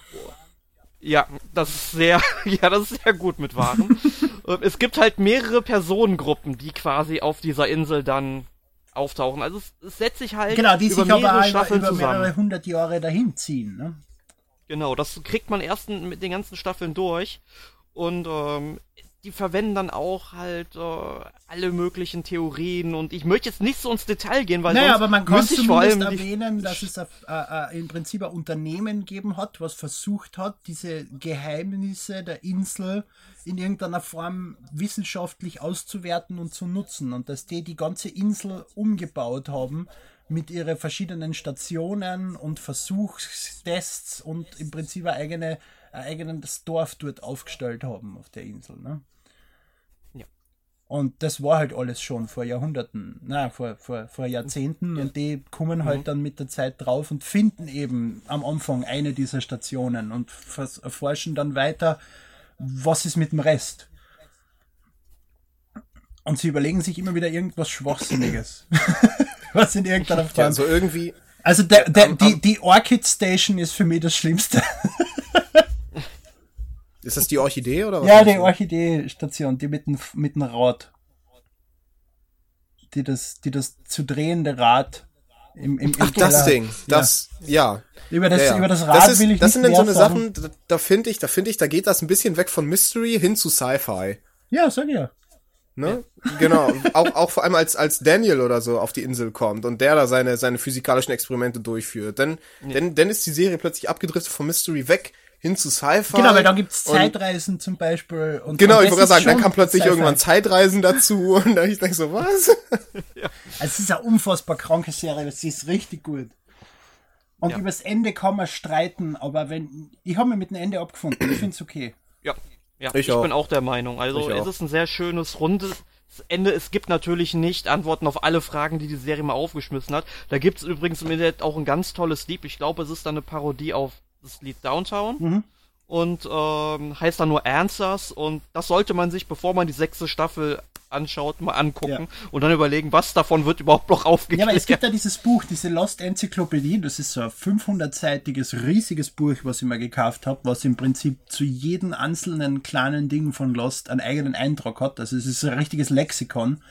Ja, das ist sehr, ja, das ist sehr gut mit Waren. Es gibt halt mehrere Personengruppen, die quasi auf dieser Insel dann auftauchen. Also es, es setzt sich halt Genau, die über sich mehrere Staffeln über zusammen. mehrere hundert Jahre dahin ziehen. Ne? Genau, das kriegt man erst mit den ganzen Staffeln durch. Und ähm, die verwenden dann auch halt äh, alle möglichen Theorien. Und ich möchte jetzt nicht so ins Detail gehen, weil Naja, aber man kann vor zumindest erwähnen, dass es auf, äh, äh, im Prinzip ein Unternehmen gegeben hat, was versucht hat, diese Geheimnisse der Insel in irgendeiner Form wissenschaftlich auszuwerten und zu nutzen. Und dass die die ganze Insel umgebaut haben mit ihren verschiedenen Stationen und Versuchstests und im Prinzip ein, eigene, ein eigenes Dorf dort aufgestellt haben auf der Insel. Ne? Ja. Und das war halt alles schon vor Jahrhunderten, na, vor, vor, vor Jahrzehnten. Und die kommen halt dann mit der Zeit drauf und finden eben am Anfang eine dieser Stationen und erforschen dann weiter, was ist mit dem Rest. Und sie überlegen sich immer wieder irgendwas Schwachsinniges. Was in irgendeiner Form. Ja, so irgendwie. Also der, der, die, die Orchid Station ist für mich das Schlimmste. Ist das die Orchidee oder was? Ja, die das? Orchidee-Station, die mit dem, mit dem Rad. Die das, die das zu drehende Rad im, im, im Ach, das Keller- Ding. Das, ja. Über das, ja, ja. über das Rad ist, will ich Das nicht sind dann so eine sagen. Sachen, da, da finde ich, da finde ich, da geht das ein bisschen weg von Mystery hin zu Sci-Fi. Ja, sag ja. Ne? Genau. auch, auch vor allem als, als Daniel oder so auf die Insel kommt und der da seine, seine physikalischen Experimente durchführt. Dann, dann, dann ist die Serie plötzlich abgedriftet vom Mystery weg hin zu Sci-Fi. Genau, weil da gibt's Zeitreisen zum Beispiel. Und, Genau, und ich wollte ist sagen, dann kam plötzlich irgendwann Zeitreisen dazu und da ich denke so, was? Also es ist eine unfassbar kranke Serie, sie ist richtig gut. Und Ja. übers Ende kann man streiten, aber wenn. Ich habe mir mit dem Ende abgefunden, ich finde es okay. Ja, ja Ich ich, auch. bin auch der Meinung. Also Ich es auch. ist ein sehr schönes, rundes Ende. Es gibt natürlich nicht Antworten auf alle Fragen, die die Serie mal aufgeschmissen hat. Da gibt es übrigens im Internet auch ein ganz tolles Lied. Ich glaube, es ist dann eine Parodie auf das Lied Downtown. Mhm. Und ähm, heißt dann nur Answers. Und das sollte man sich, bevor man die sechste Staffel anschaut, mal angucken. Ja. Und dann überlegen, was davon wird überhaupt noch Ja, aufgeklärt. aber es gibt ja dieses Buch, diese Lost Enzyklopädie, das ist so ein 500-seitiges, riesiges Buch, was ich mir gekauft habe, was im Prinzip zu jedem einzelnen kleinen Ding von Lost einen eigenen Eindruck hat. Also es ist ein richtiges Lexikon,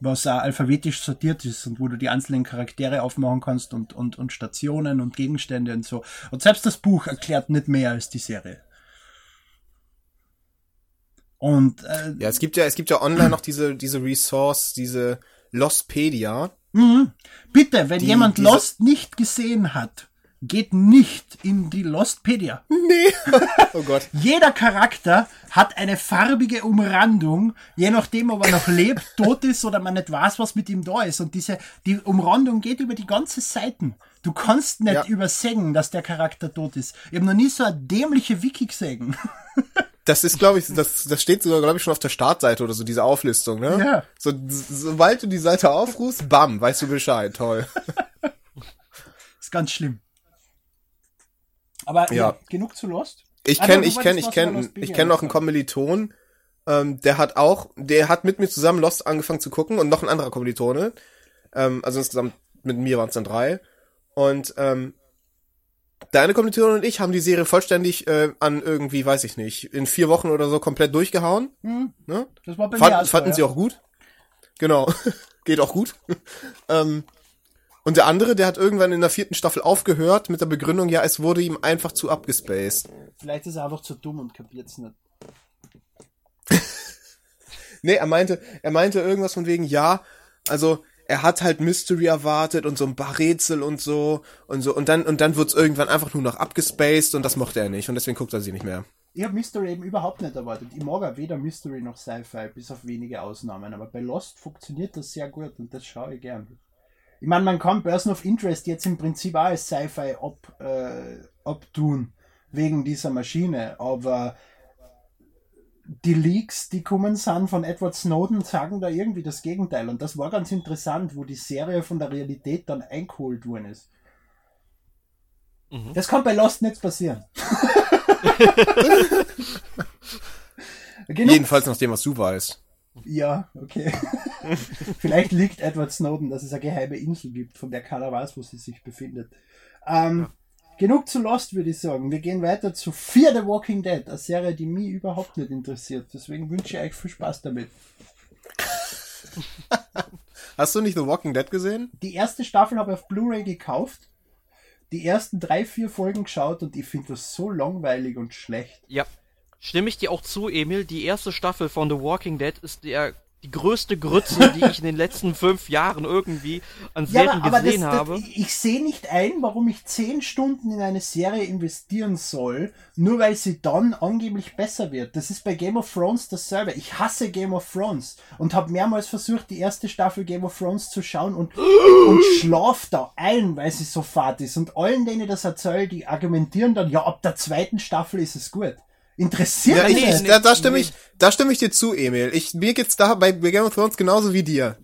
was auch alphabetisch sortiert ist und wo du die einzelnen Charaktere aufmachen kannst und, und, und Stationen und Gegenstände und so. Und selbst das Buch erklärt nicht mehr als die Serie. Und äh, Ja, es gibt ja, es gibt ja online noch diese, diese Resource, diese Lostpedia. bitte, wenn Die- jemand Lost nicht gesehen hat, geht nicht in die Lostpedia. Nee. oh Gott. Jeder Charakter hat eine farbige Umrandung, je nachdem, ob er noch lebt, tot ist oder man nicht weiß, was mit ihm da ist. Und diese, die Umrandung geht über die ganze Seiten. Du kannst nicht Ja. übersägen, dass der Charakter tot ist. Ich habe noch nie so eine dämliche Wiki gesehen. Das ist, glaube ich, das, das steht sogar, glaube ich, schon auf der Startseite oder so, diese Auflistung, ne? Ja. So, sobald du die Seite aufrufst, bam, weißt du Bescheid, toll. ist ganz schlimm. Aber ja. Ja. genug zu Lost. Ich Ah, kenne, ich kenne, ich kenne, ich kenne noch einen. Kommiliton, ähm, der hat auch, der hat mit mir zusammen Lost angefangen zu gucken und noch ein anderer Kommilitone. Ähm, also insgesamt mit mir waren es dann drei. Und ähm, der eine Kommilitone und ich haben die Serie vollständig äh, an irgendwie, weiß ich nicht, in vier Wochen oder so komplett durchgehauen. Ne? Das war bei mir Fand, auch so, fanden ja. sie auch gut. Genau. Geht auch gut. ähm, und der andere, der hat irgendwann in der vierten Staffel aufgehört mit der Begründung, ja, es wurde ihm einfach zu abgespaced. Vielleicht ist er einfach zu dumm und kapiert's nicht. Nee, er meinte, er meinte irgendwas von wegen, ja, also er hat halt Mystery erwartet und so ein paar Rätsel und so und so und dann und dann wird's irgendwann einfach nur noch abgespaced und das mochte er nicht und deswegen guckt er sie nicht mehr. Ich habe Mystery eben überhaupt nicht erwartet. Ich mag auch weder Mystery noch Sci-Fi, bis auf wenige Ausnahmen. Aber bei Lost funktioniert das sehr gut und das schaue ich gern. Ich meine, man kann Person of Interest jetzt im Prinzip auch als Sci-Fi ab, äh, abtun, wegen dieser Maschine. Aber die Leaks, die kommen sind von Edward Snowden, sagen da irgendwie das Gegenteil. Und das war ganz interessant, wo die Serie von der Realität dann eingeholt worden ist. Mhm. Das kann bei Lost nicht passieren. Genug Jedenfalls nach dem, was du weißt. Ja, okay. Vielleicht liegt Edward Snowden, dass es eine geheime Insel gibt, von der keiner weiß, wo sie sich befindet. Ähm, Genug zu Lost, würde ich sagen. Wir gehen weiter zu Fear the Walking Dead, eine Serie, die mich überhaupt nicht interessiert. Deswegen wünsche ich euch viel Spaß damit. Hast du nicht The Walking Dead gesehen? Die erste Staffel habe ich auf Blu-ray gekauft, die ersten drei, vier Folgen geschaut und ich finde das so langweilig und schlecht. Ja. Stimme ich dir auch zu, Emil. Die erste Staffel von The Walking Dead ist der, die größte Grütze, die ich in den letzten fünf Jahren irgendwie an Serien gesehen das, habe. Das, ich sehe nicht ein, warum ich zehn Stunden in eine Serie investieren soll, nur weil sie dann angeblich besser wird. Das ist bei Game of Thrones dasselbe. Ich hasse Game of Thrones und habe mehrmals versucht, die erste Staffel Game of Thrones zu schauen und, und schlaf da ein, weil sie so fad ist. Und allen, denen ich das erzähle, die argumentieren dann, ja, ab der zweiten Staffel ist es gut. Interessiert Ja, mich ich, da, da stimme ich, da stimme ich dir zu, Emil. Ich, mir geht's da bei Game of Thrones genauso wie dir.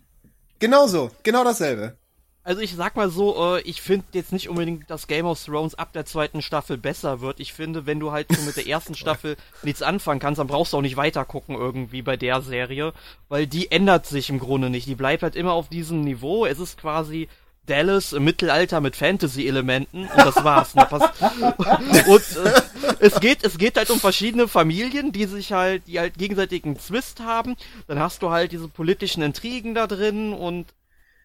Genauso, genau dasselbe. Also ich sag mal so, äh, ich finde jetzt nicht unbedingt, dass Game of Thrones ab der zweiten Staffel besser wird. Ich finde, wenn du halt so mit der ersten Staffel nichts anfangen kannst, dann brauchst du auch nicht weiter gucken irgendwie bei der Serie, weil die ändert sich im Grunde nicht. Die bleibt halt immer auf diesem Niveau. Es ist quasi Dallas im Mittelalter mit Fantasy-Elementen und das war's. Ne? und äh, es geht, es geht halt um verschiedene Familien, die sich halt, die halt gegenseitigen Zwist haben. Dann hast du halt diese politischen Intrigen da drin und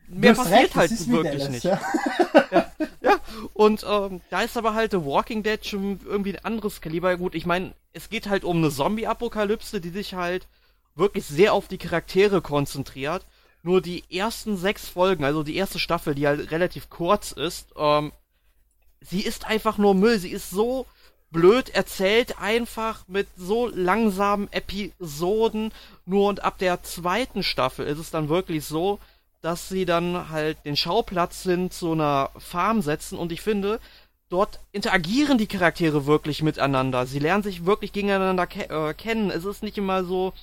mehr passiert recht, halt wirklich Dallas, nicht. Ja. ja, ja. Und ähm, da ist aber halt The Walking Dead schon irgendwie ein anderes Kaliber. Gut, ich meine, es geht halt um eine Zombie-Apokalypse, die sich halt wirklich sehr auf die Charaktere konzentriert. Nur die ersten sechs Folgen, also die erste Staffel, die halt relativ kurz ist, ähm, sie ist einfach nur Müll. Sie ist so blöd erzählt, einfach mit so langsamen Episoden. Nur und ab der zweiten Staffel ist es dann wirklich so, dass sie dann halt den Schauplatz hin zu einer Farm setzen und ich finde, dort interagieren die Charaktere wirklich miteinander. Sie lernen sich wirklich gegeneinander ke äh, kennen. Es ist nicht immer so,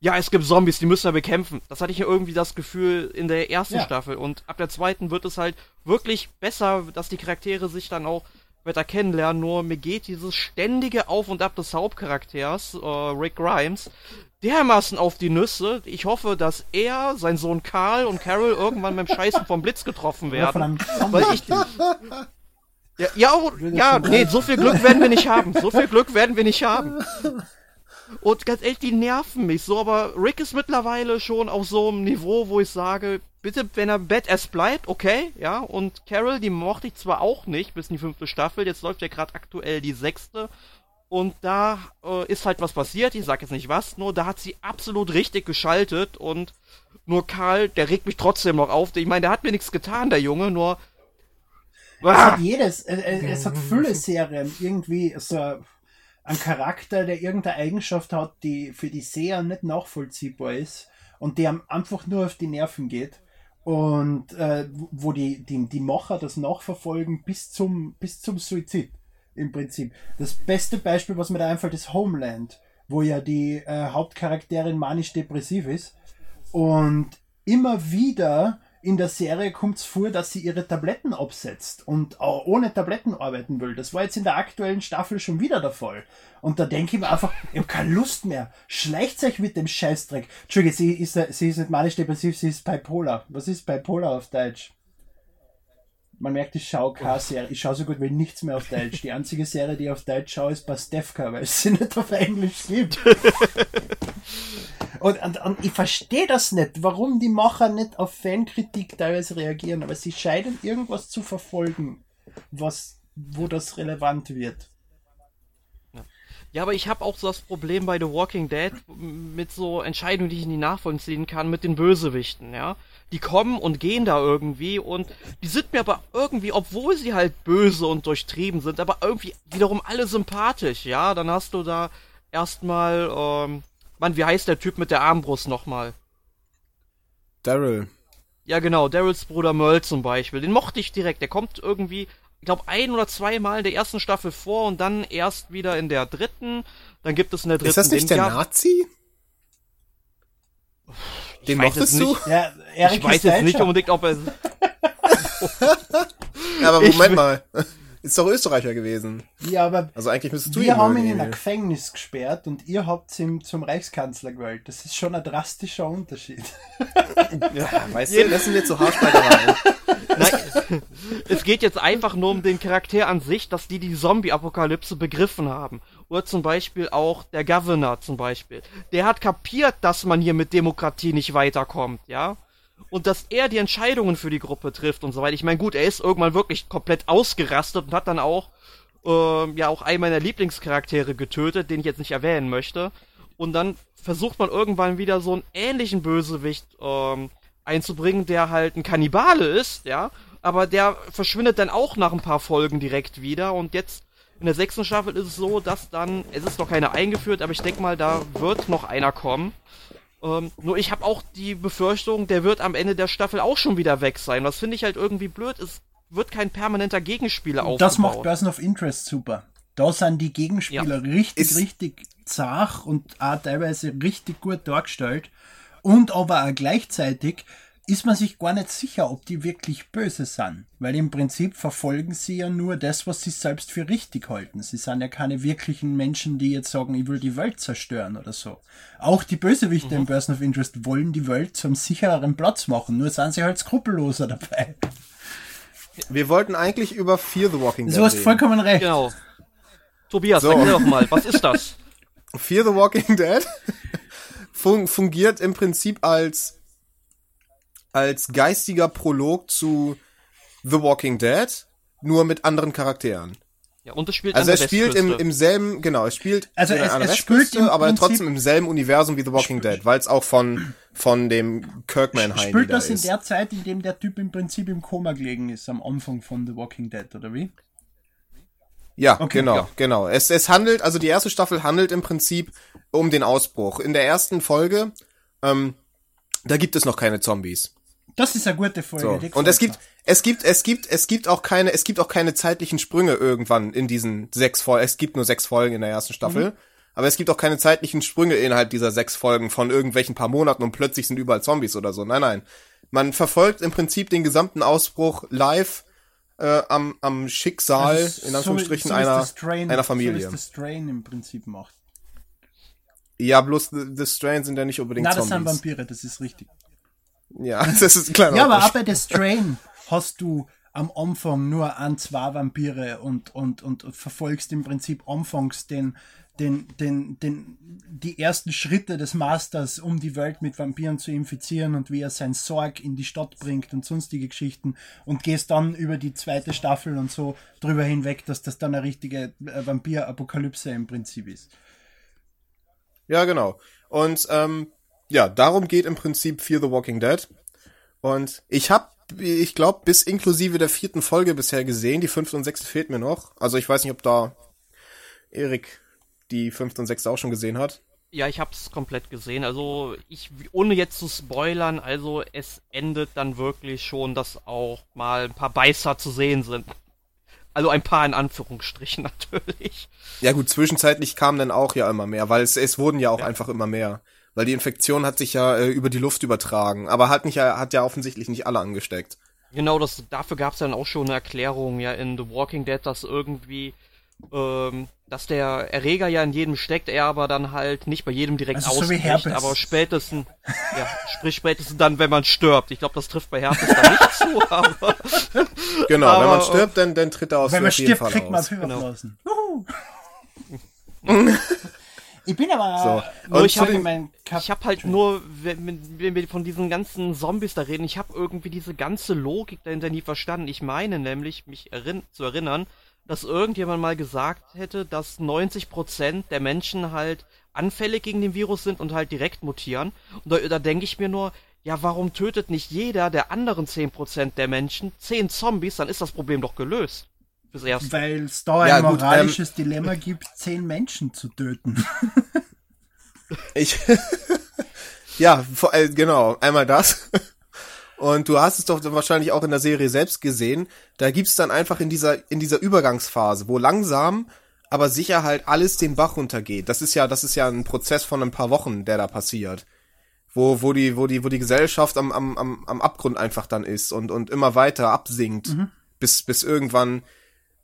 ja, es gibt Zombies, die müssen wir bekämpfen. Das hatte ich ja irgendwie das Gefühl in der ersten ja. Staffel. Und ab der zweiten wird es halt wirklich besser, dass die Charaktere sich dann auch weiter kennenlernen. Nur mir geht dieses ständige Auf und Ab des Hauptcharakters, äh, Rick Grimes, dermaßen auf die Nüsse. Ich hoffe, dass er, sein Sohn Karl und Carol irgendwann beim Scheißen vom Blitz getroffen werden. weil ich. Ja, ja, ja, nee, so viel Glück werden wir nicht haben. So viel Glück werden wir nicht haben. Und ganz ehrlich, die nerven mich so, aber Rick ist mittlerweile schon auf so einem Niveau, wo ich sage, bitte, wenn er Badass bleibt, okay, ja. Und Carol, die mochte ich zwar auch nicht bis in die fünfte Staffel, jetzt läuft ja gerade aktuell die sechste. Und da äh, ist halt was passiert, ich sag jetzt nicht was, nur da hat sie absolut richtig geschaltet und nur Karl, der regt mich trotzdem noch auf. Ich meine, der hat mir nichts getan, der Junge, nur. Es ah! hat jedes, es, es hat Fülle Serien, irgendwie so ein Charakter, der irgendeine Eigenschaft hat, die für die Seher nicht nachvollziehbar ist und der einfach nur auf die Nerven geht und äh, wo die, die, die Macher das nachverfolgen bis zum, bis zum Suizid im Prinzip. Das beste Beispiel, was mir da einfällt, ist Homeland, wo ja die äh, Hauptcharakterin manisch-depressiv ist. Und immer wieder in der Serie kommt es vor, dass sie ihre Tabletten absetzt und auch ohne Tabletten arbeiten will. Das war jetzt in der aktuellen Staffel schon wieder der Fall. Und da denke ich mir einfach, ich habe keine Lust mehr. Schleicht euch mit dem Scheißdreck. Entschuldige, sie ist, sie ist nicht manisch-depressiv, sie ist bipolar. Was ist bipolar auf Deutsch? Man merkt, ich schaue keine Serie. Ich schaue so gut wie nichts mehr auf Deutsch. Die einzige Serie, die ich auf Deutsch schaue, ist Pastewka, weil es sie nicht auf Englisch gibt. und, und, und ich verstehe das nicht, warum die Macher nicht auf Fankritik teilweise reagieren, aber sie scheinen irgendwas zu verfolgen, was, wo das relevant wird. Ja, aber ich habe auch so das Problem bei The Walking Dead mit so Entscheidungen, die ich nicht nachvollziehen kann, mit den Bösewichten, ja. Die kommen und gehen da irgendwie und die sind mir aber irgendwie, obwohl sie halt böse und durchtrieben sind, aber irgendwie wiederum alle sympathisch, ja. Dann hast du da erstmal, ähm, Mann, wie heißt der Typ mit der Armbrust nochmal? Daryl. Ja, genau, Daryls Bruder Merle zum Beispiel. Den mochte ich direkt. Der kommt irgendwie ich glaube, ein oder zweimal in der ersten Staffel vor und dann erst wieder in der dritten. Dann gibt es in der dritten. Ist das nicht der Nazi? Den mochtest du? Ja, ich weiß jetzt nicht unbedingt, ob er. ja, aber Moment mal. Ist doch Österreicher gewesen. Ja, aber also eigentlich müsstest du wir haben ihn in ein Gefängnis gesperrt und ihr habt ihn zum Reichskanzler gewählt. Das ist schon ein drastischer Unterschied. ja, weißt du, das sind jetzt so Haarspaltereien. Nein, es geht jetzt einfach nur um den Charakter an sich, dass die die Zombie-Apokalypse begriffen haben. Oder zum Beispiel auch der Governor zum Beispiel. Der hat kapiert, dass man hier mit Demokratie nicht weiterkommt, ja? Und dass er die Entscheidungen für die Gruppe trifft und so weiter. Ich meine, gut, er ist irgendwann wirklich komplett ausgerastet und hat dann auch, äh, ja, auch einen meiner Lieblingscharaktere getötet, den ich jetzt nicht erwähnen möchte. Und dann versucht man irgendwann wieder so einen ähnlichen Bösewicht ähm, einzubringen, der halt ein Kannibale ist, ja, aber der verschwindet dann auch nach ein paar Folgen direkt wieder und jetzt in der sechsten Staffel ist es so, dass dann, es ist noch keiner eingeführt, aber ich denke mal, da wird noch einer kommen. Ähm, nur ich habe auch die Befürchtung, der wird am Ende der Staffel auch schon wieder weg sein. Was finde ich halt irgendwie blöd, es wird kein permanenter Gegenspieler aufgebaut. Das macht Person of Interest super. Da sind die Gegenspieler ja. richtig, ist richtig zart und auch teilweise richtig gut dargestellt und aber auch gleichzeitig ist man sich gar nicht sicher, ob die wirklich böse sind. Weil im Prinzip verfolgen sie ja nur das, was sie selbst für richtig halten. Sie sind ja keine wirklichen Menschen, die jetzt sagen, ich will die Welt zerstören oder so. Auch die Bösewichte mhm. im Person of Interest wollen die Welt zum sichereren Platz machen, nur sind sie halt skrupelloser dabei. Wir wollten eigentlich über Fear the Walking Dead. Du hast vollkommen recht. Genau. Tobias, so. erklär doch mal, was ist das? Fear the Walking Dead fungiert im Prinzip als als geistiger Prolog zu The Walking Dead, nur mit anderen Charakteren. Ja, und es spielt Also es spielt im, im selben, genau, es spielt also es, es spielt im aber Prinzip trotzdem im selben Universum wie The Walking Dead, weil es auch von von dem Kirkman Heini Spielt das da in der Zeit, in dem der Typ im Prinzip im Koma gelegen ist, am Anfang von The Walking Dead, oder wie? Ja, okay, genau, ja. genau. Es, es handelt, also die erste Staffel handelt im Prinzip um den Ausbruch. In der ersten Folge, ähm, da gibt es noch keine Zombies. Das ist eine gute Folge. So. Und es gibt, es gibt, es gibt, es gibt auch keine, es gibt auch keine zeitlichen Sprünge irgendwann in diesen sechs Folgen. Es gibt nur sechs Folgen in der ersten Staffel. Mhm. Aber es gibt auch keine zeitlichen Sprünge innerhalb dieser sechs Folgen von irgendwelchen paar Monaten und plötzlich sind überall Zombies oder so. Nein, nein. Man verfolgt im Prinzip den gesamten Ausbruch live äh, am, am Schicksal, also in Anführungsstrichen, so, so einer, Strain, einer Familie. So wie Strain im Prinzip macht. Ja, bloß The, the Strain sind ja nicht unbedingt Na, das sind Vampire, das ist richtig. Ja, das ist klar. Ja, aber auch bei The Strain hast du am Anfang nur ein, zwei Vampire und, und, und verfolgst im Prinzip anfangs den, den, den, den, die ersten Schritte des Masters, um die Welt mit Vampiren zu infizieren und wie er sein Sorg in die Stadt bringt und sonstige Geschichten und gehst dann über die zweite Staffel und so drüber hinweg, dass das dann eine richtige äh, Vampir-Apokalypse im Prinzip ist. Ja, genau. Und ähm, ja, darum geht im Prinzip Fear the Walking Dead. Und ich habe, ich glaube, bis inklusive der vierten Folge bisher gesehen. Die fünfte und sechste fehlt mir noch. Also ich weiß nicht, ob da Erik die fünfte und sechste auch schon gesehen hat. Ja, ich hab's komplett gesehen. Also ich, ohne jetzt zu spoilern, also es endet dann wirklich schon, dass auch mal ein paar Beißer zu sehen sind. Also ein paar in Anführungsstrichen natürlich. Ja gut, zwischenzeitlich kamen dann auch ja immer mehr, weil es, es wurden ja auch ja. einfach immer mehr weil die Infektion hat sich ja äh, über die Luft übertragen, aber hat nicht hat ja offensichtlich nicht alle angesteckt. Genau, das dafür gab es dann auch schon eine Erklärung ja in The Walking Dead, dass irgendwie ähm, dass der Erreger ja in jedem steckt, er aber dann halt nicht bei jedem direkt also ausbricht, so aber spätestens, ja, sprich spätestens dann, wenn man stirbt. Ich glaube, das trifft bei Herpes dann nicht zu, aber genau, aber, wenn man stirbt, dann, dann tritt er aus. Wenn man stirbt, kriegt man Höherblasen. Genau. Ich bin aber. So. Und ich habe hab halt nur, wenn, wenn, wir von diesen ganzen Zombies da reden, ich habe irgendwie diese ganze Logik dahinter nie verstanden. Ich meine nämlich, mich erinn zu erinnern, dass irgendjemand mal gesagt hätte, dass 90% der Menschen halt anfällig gegen den Virus sind und halt direkt mutieren. Und da, da denke ich mir nur, ja, warum tötet nicht jeder der anderen 10% der Menschen 10 Zombies, dann ist das Problem doch gelöst. Weil es da ja, ein gut, moralisches ähm, Dilemma gibt, 10 Menschen zu töten. ich. ja, äh, genau, einmal das. Und du hast es doch wahrscheinlich auch in der Serie selbst gesehen. Da gibt's dann einfach in dieser, in dieser Übergangsphase, wo langsam, aber sicher halt alles den Bach runtergeht. Das ist ja, das ist ja ein Prozess von ein paar Wochen, der da passiert. Wo, wo die, wo die, wo die Gesellschaft am, am, am, am Abgrund einfach dann ist und, und immer weiter absinkt. Mhm. Bis, bis irgendwann,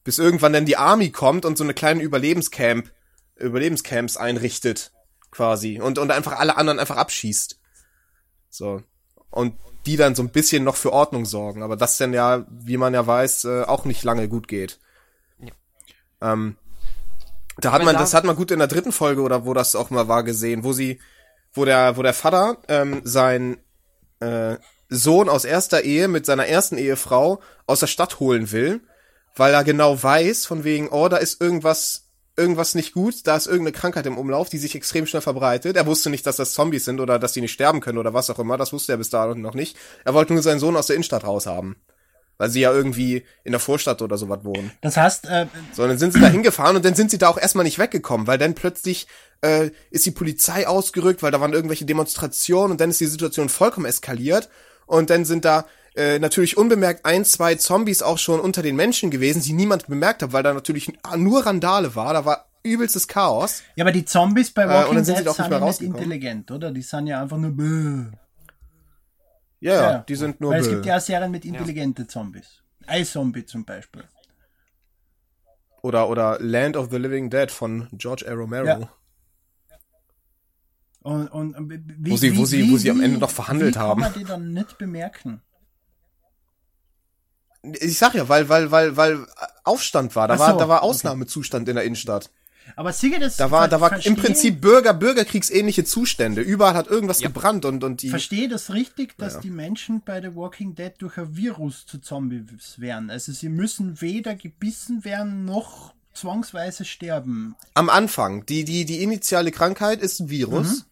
bis irgendwann dann die Army kommt und so eine kleine Überlebenscamp, Überlebenscamps einrichtet. Quasi. Und, und einfach alle anderen einfach abschießt. So. Und die dann so ein bisschen noch für Ordnung sorgen, aber das dann ja, wie man ja weiß, äh, auch nicht lange gut geht. Ja. Ähm, da hat man, das hat man gut in der dritten Folge oder wo das auch mal war gesehen, wo sie, wo der, wo der Vater ähm, sein äh, Sohn aus erster Ehe mit seiner ersten Ehefrau aus der Stadt holen will, weil er genau weiß, von wegen, oh, da ist irgendwas irgendwas nicht gut, da ist irgendeine Krankheit im Umlauf, die sich extrem schnell verbreitet. Er wusste nicht, dass das Zombies sind oder dass die nicht sterben können oder was auch immer, das wusste er bis dahin noch nicht. Er wollte nur seinen Sohn aus der Innenstadt raushaben. Weil sie ja irgendwie in der Vorstadt oder sowas wohnen. Das heißt, äh, so, dann sind sie da hingefahren und dann sind sie da auch erstmal nicht weggekommen, weil dann plötzlich äh, ist die Polizei ausgerückt, weil da waren irgendwelche Demonstrationen und dann ist die Situation vollkommen eskaliert und dann sind da äh, natürlich unbemerkt ein, zwei Zombies auch schon unter den Menschen gewesen, die niemand bemerkt hat, weil da natürlich nur Randale war. Da war übelstes Chaos. Ja, aber die Zombies bei Walking äh, Dead sind, sind ja nicht intelligent, oder? Die sind ja einfach nur. Bäh. Ja, ja, die sind nur Weil es Müll. gibt ja auch Serien mit intelligente Zombies. iZombie zum Beispiel. Oder, oder Land of the Living Dead von George A. Romero. Ja. Und, und und wie, Wo sie- wo wie, sie- wie, wo sie am wie- Ende noch verhandelt wie haben. Kann man die dann nicht bemerken? Ich sag ja, weil, weil, weil, weil Aufstand war. Da Ach war, so, da war okay. Ausnahmezustand in der Innenstadt. Aber sicher das. Da war, da war im Prinzip Bürger, Bürgerkriegsähnliche Zustände. Überall hat irgendwas gebrannt und, und die. Verstehe das richtig, dass Ja. die Menschen bei The Walking Dead durch ein Virus zu Zombies werden? Also sie müssen weder gebissen werden noch zwangsweise sterben. Am Anfang. Die, die, die initiale Krankheit ist ein Virus.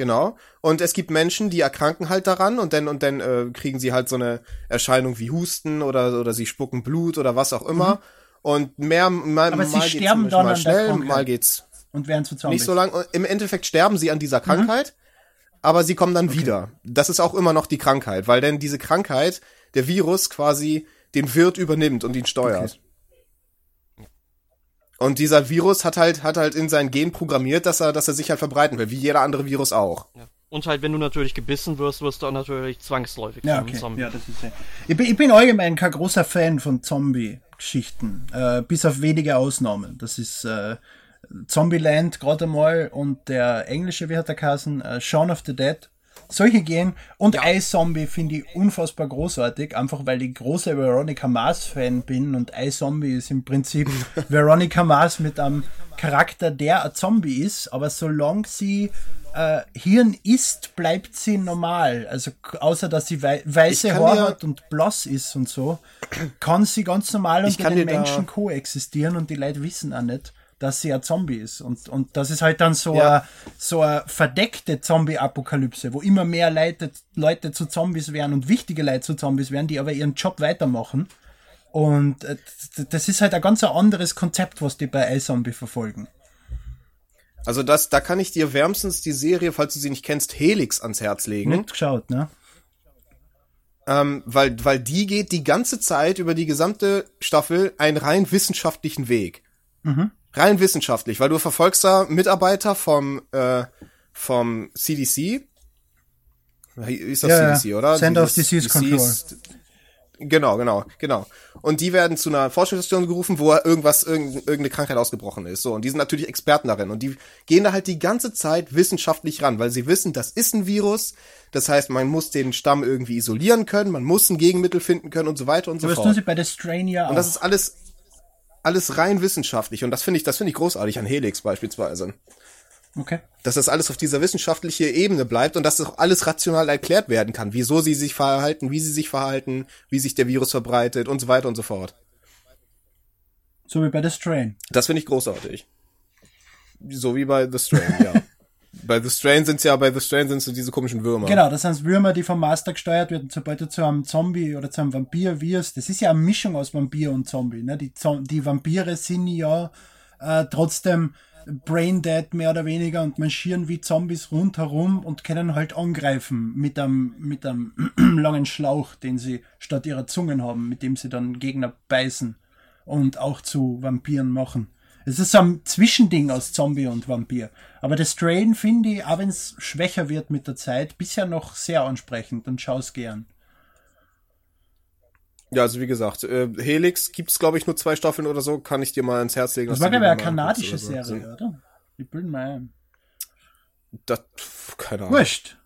Genau. Und es gibt Menschen, die erkranken halt daran und dann, und dann äh, kriegen sie halt so eine Erscheinung wie Husten oder, oder sie spucken Blut oder was auch immer. Und mehr, mal, Aber sie mal sterben geht's dann mal schnell, mal geht's Und werden zu Zombies. nicht so lang. Im Endeffekt sterben sie an dieser Krankheit, aber sie kommen dann wieder. Das ist auch immer noch die Krankheit, weil denn diese Krankheit, der Virus quasi den Wirt übernimmt und ihn steuert. Und dieser Virus hat halt, hat halt in sein Gen programmiert, dass er, dass er sich halt verbreiten will, wie jeder andere Virus auch. Ja. Und halt, wenn du natürlich gebissen wirst, wirst du auch natürlich zwangsläufig Ja, zu einem okay. Zombie. Ja, das ist ja. Ich bin, ich bin allgemein kein großer Fan von Zombie-Geschichten. Äh, bis auf wenige Ausnahmen. Das ist äh, Zombieland gerade einmal und der englische, wie hat der Kassen? Äh, Shaun of the Dead. Solche gehen. Und iZombie finde ich unfassbar großartig, einfach weil ich großer Veronica Mars-Fan bin und iZombie ist im Prinzip Veronica Mars mit einem Charakter, der ein Zombie ist, aber solange sie äh, Hirn isst, bleibt sie normal. Also außer dass sie wei weiße Haare hat und blass ist und so, kann sie ganz normal unter den dir da- Menschen koexistieren und die Leute wissen auch nicht, dass sie ein Zombie ist. Und, und das ist halt dann so Ja. eine so eine verdeckte Zombie-Apokalypse, wo immer mehr Leute, Leute zu Zombies werden und wichtige Leute zu Zombies werden, die aber ihren Job weitermachen. Und äh, das ist halt ein ganz anderes Konzept, was die bei iZombie verfolgen. Also das, da kann ich dir wärmstens die Serie, falls du sie nicht kennst, Helix ans Herz legen. Nicht geschaut, ne? Ähm, weil, weil die geht die ganze Zeit über die gesamte Staffel einen rein wissenschaftlichen Weg. Rein wissenschaftlich, weil du verfolgst da Mitarbeiter vom, äh, vom CDC. Ist das Ja. CDC, oder? Center of Disease Control. Genau, genau, genau. Und die werden zu einer Forschungsstation gerufen, wo irgendwas, irgend- irgendeine Krankheit ausgebrochen ist. So, und die sind natürlich Experten darin. Und die gehen da halt die ganze Zeit wissenschaftlich ran, weil sie wissen, das ist ein Virus. Das heißt, man muss den Stamm irgendwie isolieren können, man muss ein Gegenmittel finden können und so weiter und so Aber das tun fort. sie bei The Strain ja auch. Und das ist alles, alles rein wissenschaftlich. Und das finde ich, das finde ich großartig an Helix beispielsweise. okay. Dass das alles auf dieser wissenschaftlichen Ebene bleibt und dass das auch alles rational erklärt werden kann. Wieso sie sich verhalten, wie sie sich verhalten, wie sich der Virus verbreitet und so weiter und so fort. So wie bei The Strain. Das finde ich großartig. So wie bei The Strain, ja. Bei The Strain sind's ja, bei The Strain sind's so diese komischen Würmer. Genau, das sind Würmer, die vom Master gesteuert werden. Sobald du zu einem Zombie oder zu einem Vampir wirst, das ist ja eine Mischung aus Vampir und Zombie. Ne? Die, Zom die Vampire sind ja äh, trotzdem braindead mehr oder weniger und marschieren wie Zombies rundherum und können halt angreifen mit einem, mit einem langen Schlauch, den sie statt ihrer Zungen haben, mit dem sie dann Gegner beißen und auch zu Vampiren machen. Es ist so ein Zwischending aus Zombie und Vampir. Aber das Strain finde ich, auch wenn es schwächer wird mit der Zeit, bisher noch sehr ansprechend und schau's gern. Ja, also wie gesagt, äh, Helix gibt's glaube ich nur zwei Staffeln oder so, kann ich dir mal ins Herz legen. Das war, glaube ich, eine kanadische oder so. Serie, oder? Ich bilde mal ein. Das, keine Ahnung. Wurscht.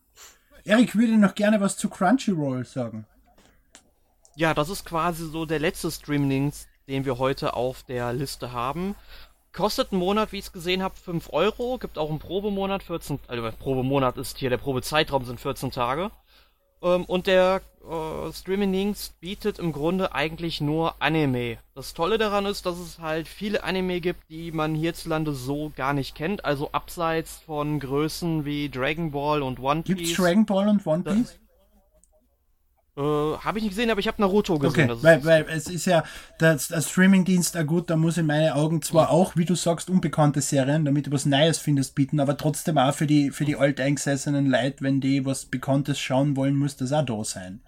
Erik würde noch gerne was zu Crunchyroll sagen. Ja, das ist quasi so der letzte Streamingdienst, den wir heute auf der Liste haben. Kostet einen Monat, wie ich es gesehen habe, 5 Euro. Gibt auch einen Probemonat, 14, also Probemonat ist hier, der Probezeitraum sind 14 Tage. Ähm, und der äh, Streamingdienst bietet im Grunde eigentlich nur Anime. Das Tolle daran ist, dass es halt viele Anime gibt, die man hierzulande so gar nicht kennt. Also abseits von Größen wie Dragon Ball und One Piece. Gibt's Dragon Ball und One Piece? Äh, habe ich nicht gesehen, aber ich habe Naruto gesehen. Okay, Das weil, weil es ist ja der, der Streamingdienst, ah gut, da muss in meinen Augen zwar auch, wie du sagst, unbekannte Serien, damit du was Neues findest, bieten, aber trotzdem auch für die, für die alteingesessenen Leute, wenn die was Bekanntes schauen wollen, muss das auch da sein.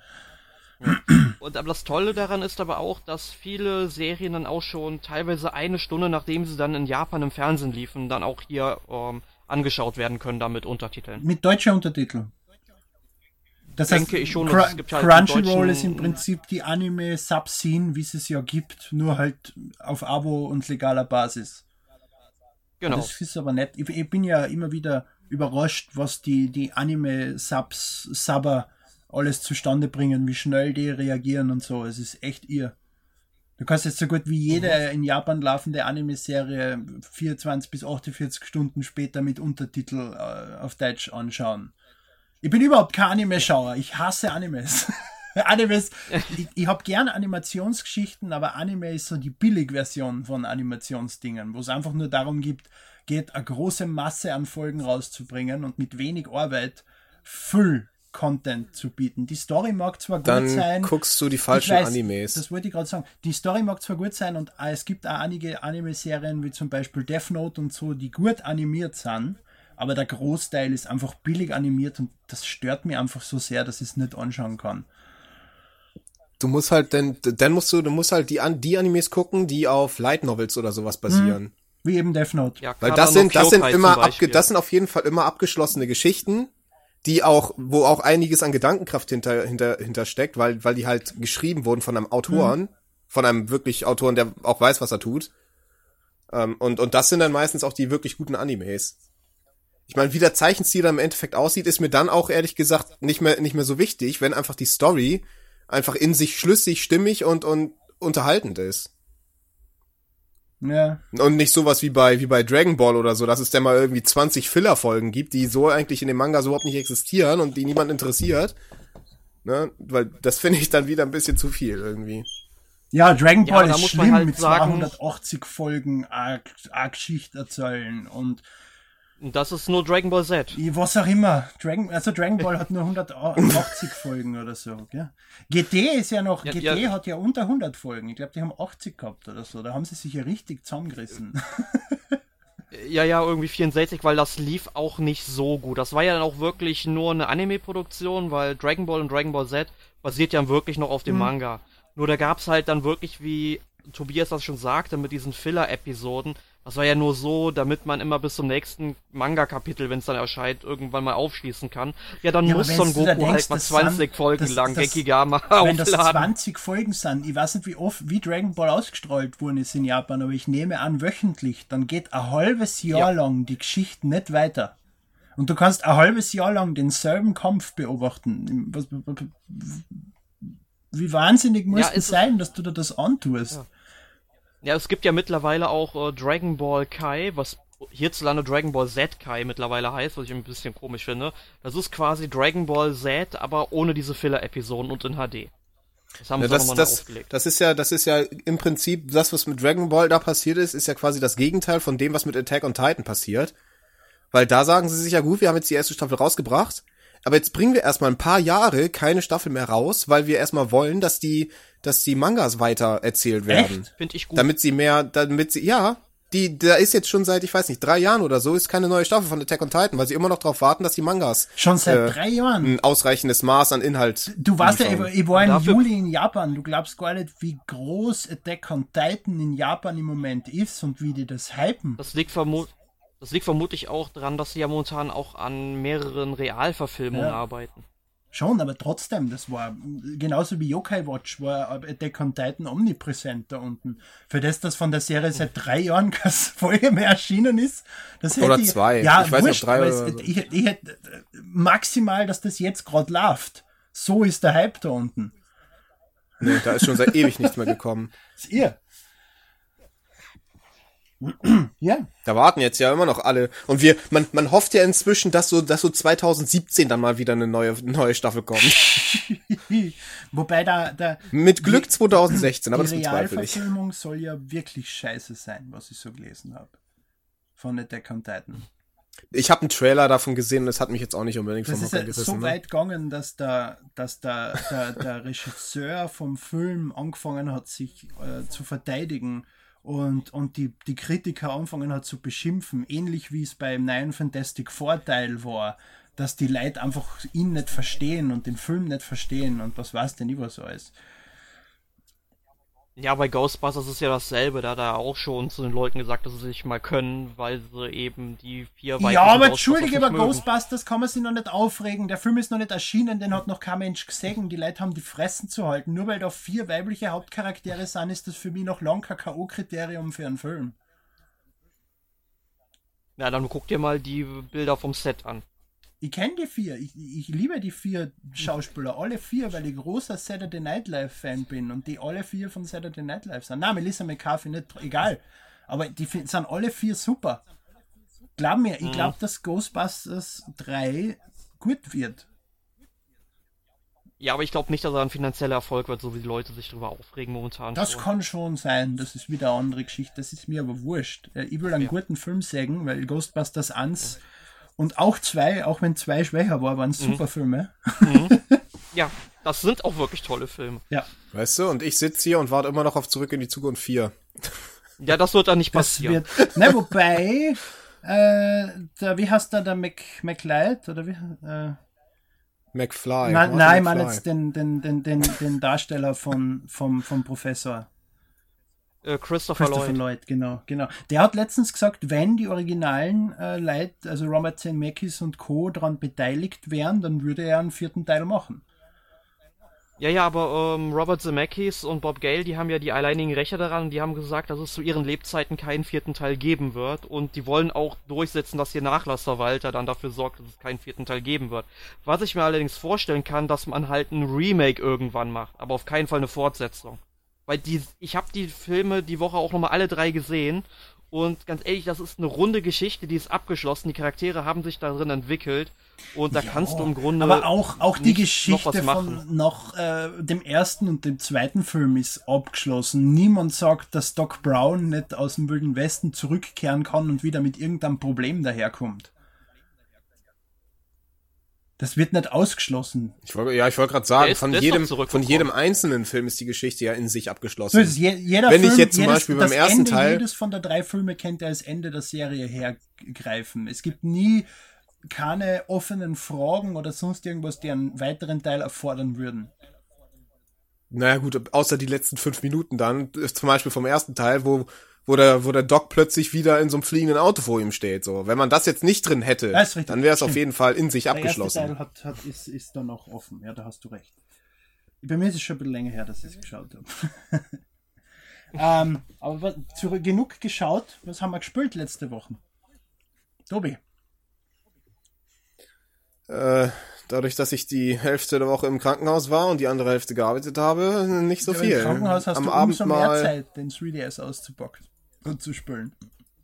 Und aber das Tolle daran ist aber auch, dass viele Serien dann auch schon teilweise eine Stunde, nachdem sie dann in Japan im Fernsehen liefen, dann auch hier ähm, angeschaut werden können, dann mit Untertiteln. Mit deutscher Untertitel. Das denke heißt, ich schon, Cr halt Crunchyroll ist im Prinzip die Anime-Subscene, wie es es ja gibt, nur halt auf Abo und legaler Basis. Genau. Das ist aber nett. Ich, ich bin ja immer wieder überrascht, was die, die Anime-Subs, Subber alles zustande bringen, wie schnell die reagieren und so. Es ist echt ihr. Du kannst jetzt so gut wie jede in Japan laufende Anime-Serie 24 bis 48 Stunden später mit Untertitel äh, auf Deutsch anschauen. Ich bin überhaupt kein Anime-Schauer. Ich hasse Animes. Animes, ich, ich habe gern Animationsgeschichten, aber Anime ist so die Billigversion von Animationsdingen, wo es einfach nur darum gibt, geht, eine große Masse an Folgen rauszubringen und mit wenig Arbeit Full Content zu bieten. Die Story mag zwar gut Dann sein. guckst du die falschen weiß, Animes. Das wollte ich gerade sagen. Die Story mag zwar gut sein und es gibt auch einige Anime-Serien wie zum Beispiel Death Note und so, die gut animiert sind, aber der Großteil ist einfach billig animiert und das stört mich einfach so sehr, dass ich es nicht anschauen kann. Du musst halt, dann, dann musst du, du musst halt die, An- die Animes gucken, die auf Light Novels oder sowas basieren. Wie eben Death Note. Ja, Weil das sind, das sind immer abge, das sind auf jeden Fall immer abgeschlossene Geschichten, die auch, wo auch einiges an Gedankenkraft hinter, hinter, hinter steckt, weil, weil die halt geschrieben wurden von einem Autoren, von einem wirklich Autoren, der auch weiß, was er tut. Ähm, und, und das sind dann meistens auch die wirklich guten Animes. Ich meine, wie der Zeichenstil dann im Endeffekt aussieht, ist mir dann auch ehrlich gesagt nicht mehr, nicht mehr so wichtig, wenn einfach die Story einfach in sich schlüssig, stimmig und, und unterhaltend ist. Ja. Und nicht sowas wie bei, wie bei Dragon Ball oder so, dass es dann mal irgendwie 20 Filler-Folgen gibt, die so eigentlich in dem Manga so überhaupt nicht existieren und die niemand interessiert. Ne? Weil das finde ich dann wieder ein bisschen zu viel irgendwie. Ja, Dragon Ja, Ball da ist muss man schlimm halt mit sagen- 280 Folgen arg, arg Geschichte erzählen Und das ist nur Dragon Ball Z. was auch immer. Dragon, also Dragon Ball hat nur 180 Folgen oder so. Gell? GT ist ja noch, Ja, GT ja. hat ja unter 100 Folgen. Ich glaube, die haben 80 gehabt oder so. Da haben sie sich ja richtig zusammengerissen. Ja, ja, irgendwie 64, weil das lief auch nicht so gut. Das war ja dann auch wirklich nur eine Anime-Produktion, weil Dragon Ball und Dragon Ball Z basiert ja wirklich noch auf dem Manga. Nur da gab's halt dann wirklich, wie Tobias das schon sagte, mit diesen Filler-Episoden. Das war ja nur so, damit man immer bis zum nächsten Manga-Kapitel, wenn es dann erscheint, irgendwann mal aufschließen kann. Ja, dann Ja, muss Son Goku denkst, halt mal das 20 sind- Folgen das- lang das- Gekigama Wenn das aufladen. 20 Folgen sind, ich weiß nicht, wie oft, wie Dragon Ball ausgestrahlt worden ist in Japan, aber ich nehme an, wöchentlich, dann geht ein halbes Jahr Ja. lang die Geschichte nicht weiter. Und du kannst ein halbes Jahr lang denselben Kampf beobachten. Wie wahnsinnig muss Ja, es sein, dass du dir das antust? Ja, es gibt ja mittlerweile auch äh, Dragon Ball Kai, was hierzulande Dragon Ball Z Kai mittlerweile heißt, was ich ein bisschen komisch finde. Das ist quasi Dragon Ball Z, aber ohne diese Filler-Episoden und in HD. Das haben Ja, sie das, nochmal das, aufgelegt. das ist ja, das ist ja im Prinzip, das, was mit Dragon Ball da passiert ist, ist ja quasi das Gegenteil von dem, was mit Attack on Titan passiert. Weil da sagen sie sich ja gut, wir haben jetzt die erste Staffel rausgebracht, aber jetzt bringen wir erstmal ein paar Jahre keine Staffel mehr raus, weil wir erstmal wollen, dass die, dass die Mangas weiter erzählt werden. Echt? Finde ich gut. Damit sie mehr, damit sie, ja, die, da ist jetzt schon seit, ich weiß nicht, drei Jahren oder so, ist keine neue Staffel von Attack on Titan, weil sie immer noch darauf warten, dass die Mangas Schon seit äh, drei Jahren. ein ausreichendes Maß an Inhalt. Du warst ja, ich, war im Juli in Japan. Du glaubst gar nicht, wie groß Attack on Titan in Japan im Moment ist und wie die das hypen. Das liegt, vermu das liegt vermutlich auch daran, dass sie ja momentan auch an mehreren Realverfilmungen Ja. arbeiten. Schon, aber trotzdem, das war genauso wie Yokai Watch, war Attack on Titan omnipräsent da unten. Für das, dass von der Serie seit drei Jahren keine Folge mehr erschienen ist, das hätte Oder ich, zwei. Ja, Ich weiß nicht, wurscht, drei oder so. ich, ich hätte maximal, dass das jetzt gerade läuft. So ist der Hype da unten. Nee, da ist schon seit ewig nichts mehr gekommen. Das ist ihr. Ja, Da warten jetzt ja immer noch alle. Und wir, man, man hofft ja inzwischen, dass so, dass so 2017 dann mal wieder eine neue, neue Staffel kommt. wobei da, da Mit Glück 2016, aber das die bezweifle ich. Realverfilmung soll ja wirklich scheiße sein, was ich so gelesen habe. Von Attack on Titan. Ich habe einen Trailer davon gesehen und es hat mich jetzt auch nicht unbedingt Das vom ist Hocker gerissen. so ne? weit gegangen, dass der, dass der, der, der Regisseur vom Film angefangen hat, sich äh, zu verteidigen und, und die, die Kritiker angefangen hat zu beschimpfen, ähnlich wie es beim neuen Fantastic Vorteil war, dass die Leute einfach ihn nicht verstehen und den Film nicht verstehen und was weiß denn ich was alles. Ja, bei Ghostbusters ist ja dasselbe. Da hat er auch schon zu den Leuten gesagt, dass sie sich mal können, weil sie eben die vier Ja, aber entschuldige, über Ghostbusters kann man sich noch nicht aufregen. Der Film ist noch nicht erschienen, den hat noch kein Mensch gesehen. Die Leute haben die Fressen zu halten. Nur weil da vier weibliche Hauptcharaktere sind, ist das für mich noch lang kein K.O.-Kriterium für einen Film. Ja, dann guck dir mal die Bilder vom Set an. Ich kenne die vier. Ich, ich liebe die vier Schauspieler. Alle vier, weil ich großer Saturday Night Live Fan bin und die alle vier von Saturday Night Live sind. Nein, Melissa McCarthy nicht, egal. Aber die sind alle vier super. Glaub mir, ich glaube, dass Ghostbusters 3 gut wird. Ja, aber ich glaube nicht, dass er ein finanzieller Erfolg wird, so wie die Leute sich darüber aufregen momentan. Das schon. kann schon sein, das ist wieder eine andere Geschichte. Das ist mir aber wurscht. Äh, Ich will einen Ja. guten Film sagen, weil Ghostbusters 1 und auch 2, auch wenn 2 schwächer war, Mhm. waren super Filme. Ja, das sind auch wirklich tolle Filme. Ja, Weißt du, und ich sitze hier und warte immer noch auf Zurück in die Zukunft 4. Ja, das wird dann nicht das passieren. wird. Ne, wobei, äh, der, wie heißt der, der Mc, McLeod, oder wie? Äh, McFly. nein, Martin nein, ich meine jetzt den, den, den, den, den Darsteller von, vom, vom Professor. Äh, Christopher, Christopher Lloyd. Lloyd, genau, genau. Der hat letztens gesagt, wenn die originalen äh, Leute, also Robert Zemeckis und Co. daran beteiligt wären, dann würde er einen vierten Teil machen. Ja, ja, aber ähm, Robert Zemeckis und Bob Gale, die haben ja die alleinigen Rechte daran und die haben gesagt, dass es zu ihren Lebzeiten keinen vierten Teil geben wird und die wollen auch durchsetzen, dass ihr Nachlassverwalter dann dafür sorgt, dass es keinen vierten Teil geben wird. Was ich mir allerdings vorstellen kann, dass man halt ein Remake irgendwann macht, aber auf keinen Fall eine Fortsetzung. Weil die, ich habe die Filme die Woche auch nochmal alle drei gesehen und ganz ehrlich, das ist eine runde Geschichte, die ist abgeschlossen, die Charaktere haben sich darin entwickelt und da kannst du im Grunde Aber auch, auch die noch Geschichte machen. von noch äh, dem ersten und dem zweiten Film ist abgeschlossen. Niemand sagt, dass Doc Brown nicht aus dem Wilden Westen zurückkehren kann und wieder mit irgendeinem Problem daherkommt. Das wird nicht ausgeschlossen. Ich wollte, ja, ich wollte gerade sagen, ist- von jedem, von jedem einzelnen Film ist die Geschichte ja in sich So abgeschlossen. ist je, jeder Wenn ich Film, jetzt zum jedes, Beispiel beim ersten Ende Teil- jedes von der drei Filme kennt er als Ende der Serie hergreifen. Es gibt nie keine offenen Fragen oder sonst irgendwas, die einen weiteren Teil erfordern würden. Naja gut, außer die letzten fünf Minuten dann, zum Beispiel vom ersten Teil, wo, wo der, wo der Doc plötzlich wieder in so einem fliegenden Auto vor ihm steht. So, wenn man das jetzt nicht drin hätte, richtig. dann wäre es auf jeden Fall in sich Der erste abgeschlossen. Teil hat, hat, ist, ist da noch offen. Ja, da hast du recht. Bei mir ist es schon ein bisschen länger her, dass ich es geschaut habe. ähm, aber zurück, genug geschaut. Was haben wir gespielt letzte Woche? Tobi. Äh, dadurch, dass ich die Hälfte der Woche im Krankenhaus war und die andere Hälfte gearbeitet habe, nicht so Ja, viel. Im Krankenhaus hast Am du Abend umso mehr mal, Zeit, den 3DS auszupacken und zu spielen.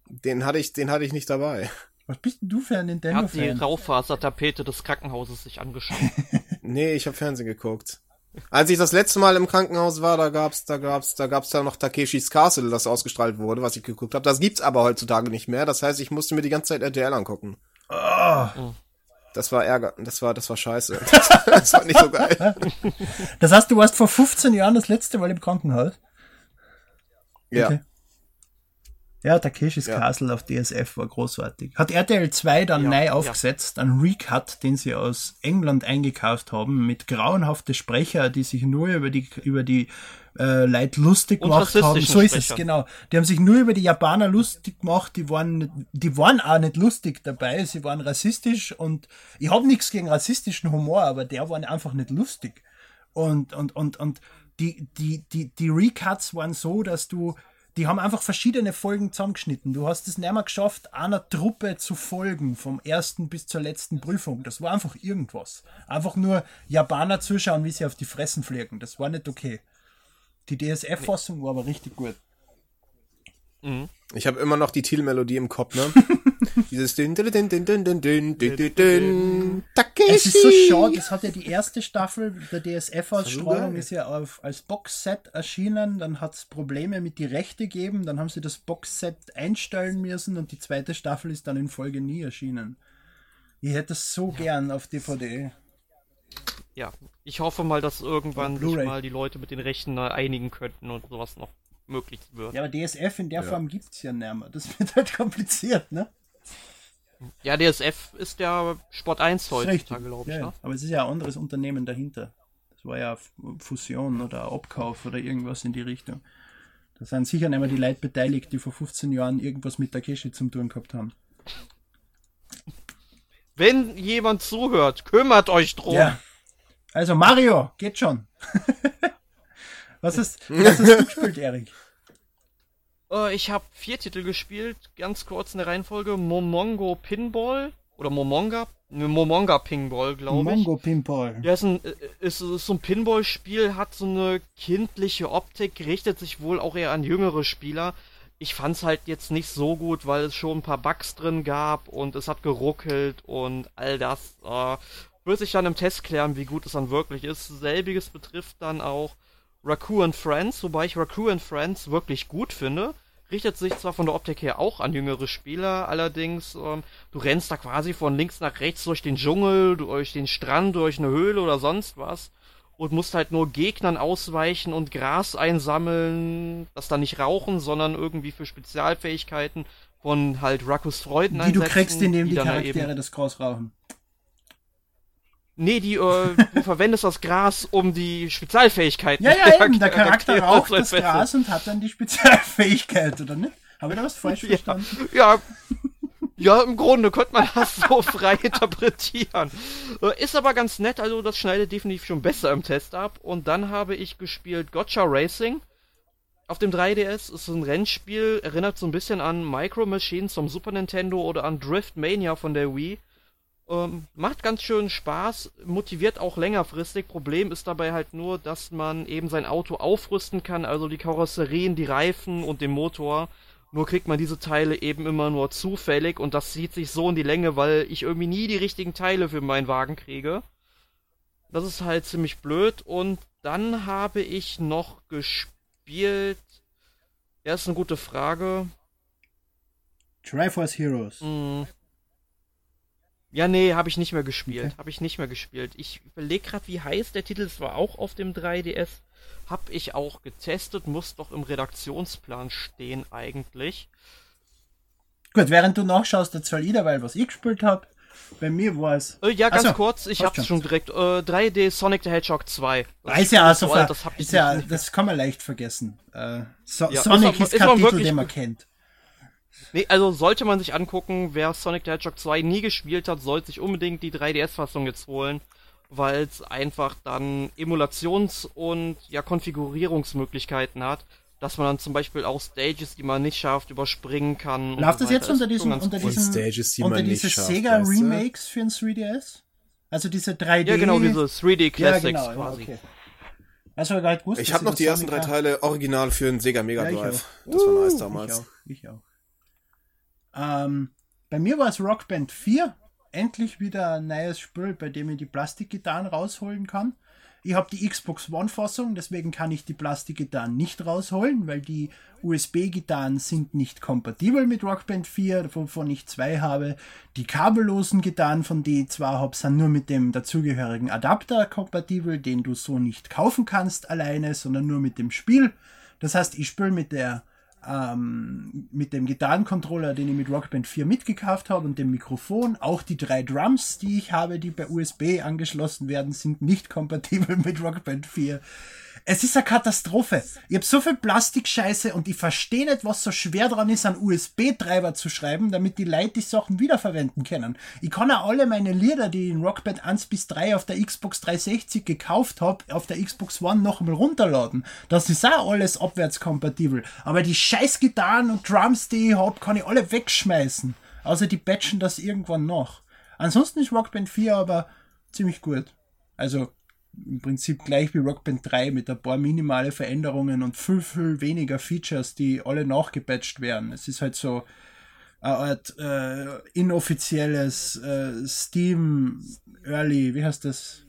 den hatte ich, den hatte ich nicht dabei. Was bist denn du für ein Er hat die? Raufasertapete des Krankenhauses sich angeschaut. Nee, ich habe Fernsehen geguckt. Als ich das letzte Mal im Krankenhaus war, da gab's, da gab's, da gab's da noch Takeshis Castle, das ausgestrahlt wurde, was ich geguckt habe. Das gibt's aber heutzutage nicht mehr. Das heißt, ich musste mir die ganze Zeit RTL angucken. Oh, Das war Ärger, das war, das war scheiße. Das war nicht so geil. das heißt, du warst vor 15 Jahren das letzte Mal im Krankenhaus? Ja. Okay. Ja, Takeshis Ja. Castle auf DSF war großartig. Hat RTL 2 dann Ja, neu ja. aufgesetzt, einen Recut, den sie aus England eingekauft haben, mit grauenhafte Sprecher, die sich nur über die, über die äh, Leute lustig gemacht haben. So ist es, genau. Die haben sich nur über die Japaner lustig gemacht, die waren, die waren auch nicht lustig dabei, sie waren rassistisch und ich habe nichts gegen rassistischen Humor, aber der war einfach nicht lustig. Und, und, und, und die, die, die, die Recuts waren so, dass du, die haben einfach verschiedene Folgen zusammengeschnitten. Du hast es nicht mehr geschafft, einer Truppe zu folgen, vom ersten bis zur letzten Prüfung. Das war einfach irgendwas. Einfach nur Japaner zuschauen, wie sie auf die Fressen fliegen. Das war nicht okay. Die DSF-Fassung war aber richtig gut. Ich habe immer noch die Titelmelodie im Kopf, ne? Dieses din din din din din din din Takeshi. Es ist so schade, es hat ja die erste Staffel der DSF-Ausstrahlung ist ja auf, als Boxset erschienen, dann hat es Probleme mit die Rechte gegeben, dann haben sie das Boxset einstellen müssen und die zweite Staffel ist dann in Folge nie erschienen. Ich hätte es so gern auf DVD. ja, ich hoffe mal, dass irgendwann sich mal die Leute mit den Rechten äh, einigen könnten und sowas noch möglich wird. Ja, aber DSF in der Form gibt es ja nicht mehr. Das wird halt kompliziert, ne? Ja, DSF ist ja Sport 1 Das ist richtig. heutzutage, glaube ich. Ja, Ne? Aber es ist ja ein anderes Unternehmen dahinter. Das war ja Fusion oder Abkauf oder irgendwas in die Richtung. Da sind sicher nicht mehr die Leute beteiligt, die vor 15 Jahren irgendwas mit Takeshi zum tun gehabt haben. Wenn jemand zuhört, kümmert euch drum. Ja. Also Mario, geht schon. was, ist, was hast du gespielt, Erik? Äh, ich habe vier Titel gespielt, ganz kurz in der Reihenfolge. Momongo Pinball oder Momonga, ne, Momonga Pinball, glaube ich. Momongo Pinball. Ja, ist, ein, äh, ist, ist so ein Pinball-Spiel, hat so eine kindliche Optik, richtet sich wohl auch eher an jüngere Spieler. Ich fand's halt jetzt nicht so gut, weil es schon ein paar Bugs drin gab und es hat geruckelt und all das. Äh, wird sich dann im Test klären, wie gut es dann wirklich ist. Selbiges betrifft dann auch Raccoon Friends, wobei ich Raccoon Friends wirklich gut finde richtet sich zwar von der Optik her auch an jüngere Spieler, allerdings ähm, du rennst da quasi von links nach rechts durch den Dschungel, durch den Strand, durch eine Höhle oder sonst was und musst halt nur Gegnern ausweichen und Gras einsammeln, das dann nicht rauchen, sondern irgendwie für Spezialfähigkeiten von halt Rakus Freuden Die du kriegst, indem die, die Charaktere das Gras rauchen. Nee, die, äh, du verwendest das Gras, um die Spezialfähigkeiten. Ja, ja, eben. Der Charakter raucht das Gras und hat dann die Spezialfähigkeit, oder nicht? Habe ich da was falsch verstanden? Ja, ja, im Grunde könnte man das so frei interpretieren. Äh, ist aber ganz nett, also das schneidet definitiv schon besser im Test ab. Und dann habe ich gespielt Gotcha Racing. Auf dem 3DS ist ein Rennspiel, erinnert so ein bisschen an Micro Machines vom Super Nintendo oder an Drift Mania von der Wii. Ähm, macht ganz schön Spaß, motiviert auch längerfristig. Problem ist dabei halt nur, dass man eben sein Auto aufrüsten kann, also die Karosserien, die Reifen und den Motor. Nur kriegt man diese Teile eben immer nur zufällig und das zieht sich so in die Länge, weil ich irgendwie nie die richtigen Teile für meinen Wagen kriege. Das ist halt ziemlich blöd und dann habe ich noch gespielt. Ja, ist eine gute Frage. Triforce Heroes. Mm. Ja, nee, habe ich nicht mehr gespielt. Okay. Habe ich nicht mehr gespielt. Ich überlege gerade, wie heiß der Titel. Es war auch auf dem 3DS. Hab ich auch getestet, muss doch im Redaktionsplan stehen eigentlich. Gut, während du nachschaust, erzähl ich weil was ich gespielt habe. Bei mir war es. Äh, ja, ganz Achso, kurz, ich hab's schon direkt. Äh, 3D Sonic the Hedgehog 2. Das ist ja so, alt, das, ist ja, das kann man leicht vergessen. Äh, so ja, Sonic ist, ist kein Titel, den man kennt. Nee, also sollte man sich angucken, wer Sonic the Hedgehog 2 nie gespielt hat, sollte sich unbedingt die 3DS-Fassung jetzt holen, weil es einfach dann Emulations- und ja Konfigurierungsmöglichkeiten hat, dass man dann zum Beispiel auch Stages, die man nicht schafft, überspringen kann. Läuft das jetzt unter diesem, unter diesem, Stages, die unter diese Sega Remakes für ein 3DS? Also diese 3D. Ja, genau, diese 3D Classics ja, genau, quasi. Okay. Also, halt wusste, ich habe noch die ersten drei Teile original für einen Sega Mega Drive. Ja, das war nice damals. Ich auch. Ich auch. Ähm, bei mir war es Rockband 4. Endlich wieder ein neues Spiel, bei dem ich die Plastikgitarren rausholen kann. Ich habe die Xbox One-Fassung, deswegen kann ich die Plastikgitarren nicht rausholen, weil die USB-Gitarren sind nicht kompatibel mit Rockband 4, wovon ich zwei habe. Die kabellosen Gitarren, von denen ich zwei habe, sind nur mit dem dazugehörigen Adapter kompatibel, den du so nicht kaufen kannst alleine, sondern nur mit dem Spiel. Das heißt, ich spiele mit der ähm, mit dem Gitarrencontroller, den ich mit Rockband 4 mitgekauft habe und dem Mikrofon. Auch die drei Drums, die ich habe, die per USB angeschlossen werden, sind nicht kompatibel mit Rockband 4. Es ist eine Katastrophe. Ich habe so viel Plastikscheiße und ich verstehe nicht, was so schwer dran ist, einen USB-Treiber zu schreiben, damit die Leute die Sachen wiederverwenden können. Ich kann ja alle meine Lieder, die ich in Rockband 1 bis 3 auf der Xbox 360 gekauft habe, auf der Xbox One noch einmal runterladen. Das ist auch alles abwärtskompatibel. Aber die scheiß Gitarren und Drums, die ich habe, kann ich alle wegschmeißen. Außer die patchen das irgendwann noch. Ansonsten ist Rockband 4 aber ziemlich gut. Also im Prinzip gleich wie Rock Band 3 mit ein paar minimale Veränderungen und viel, viel weniger Features, die alle nachgepatcht werden. Es ist halt so eine Art äh, inoffizielles äh, Steam Early, wie heißt das?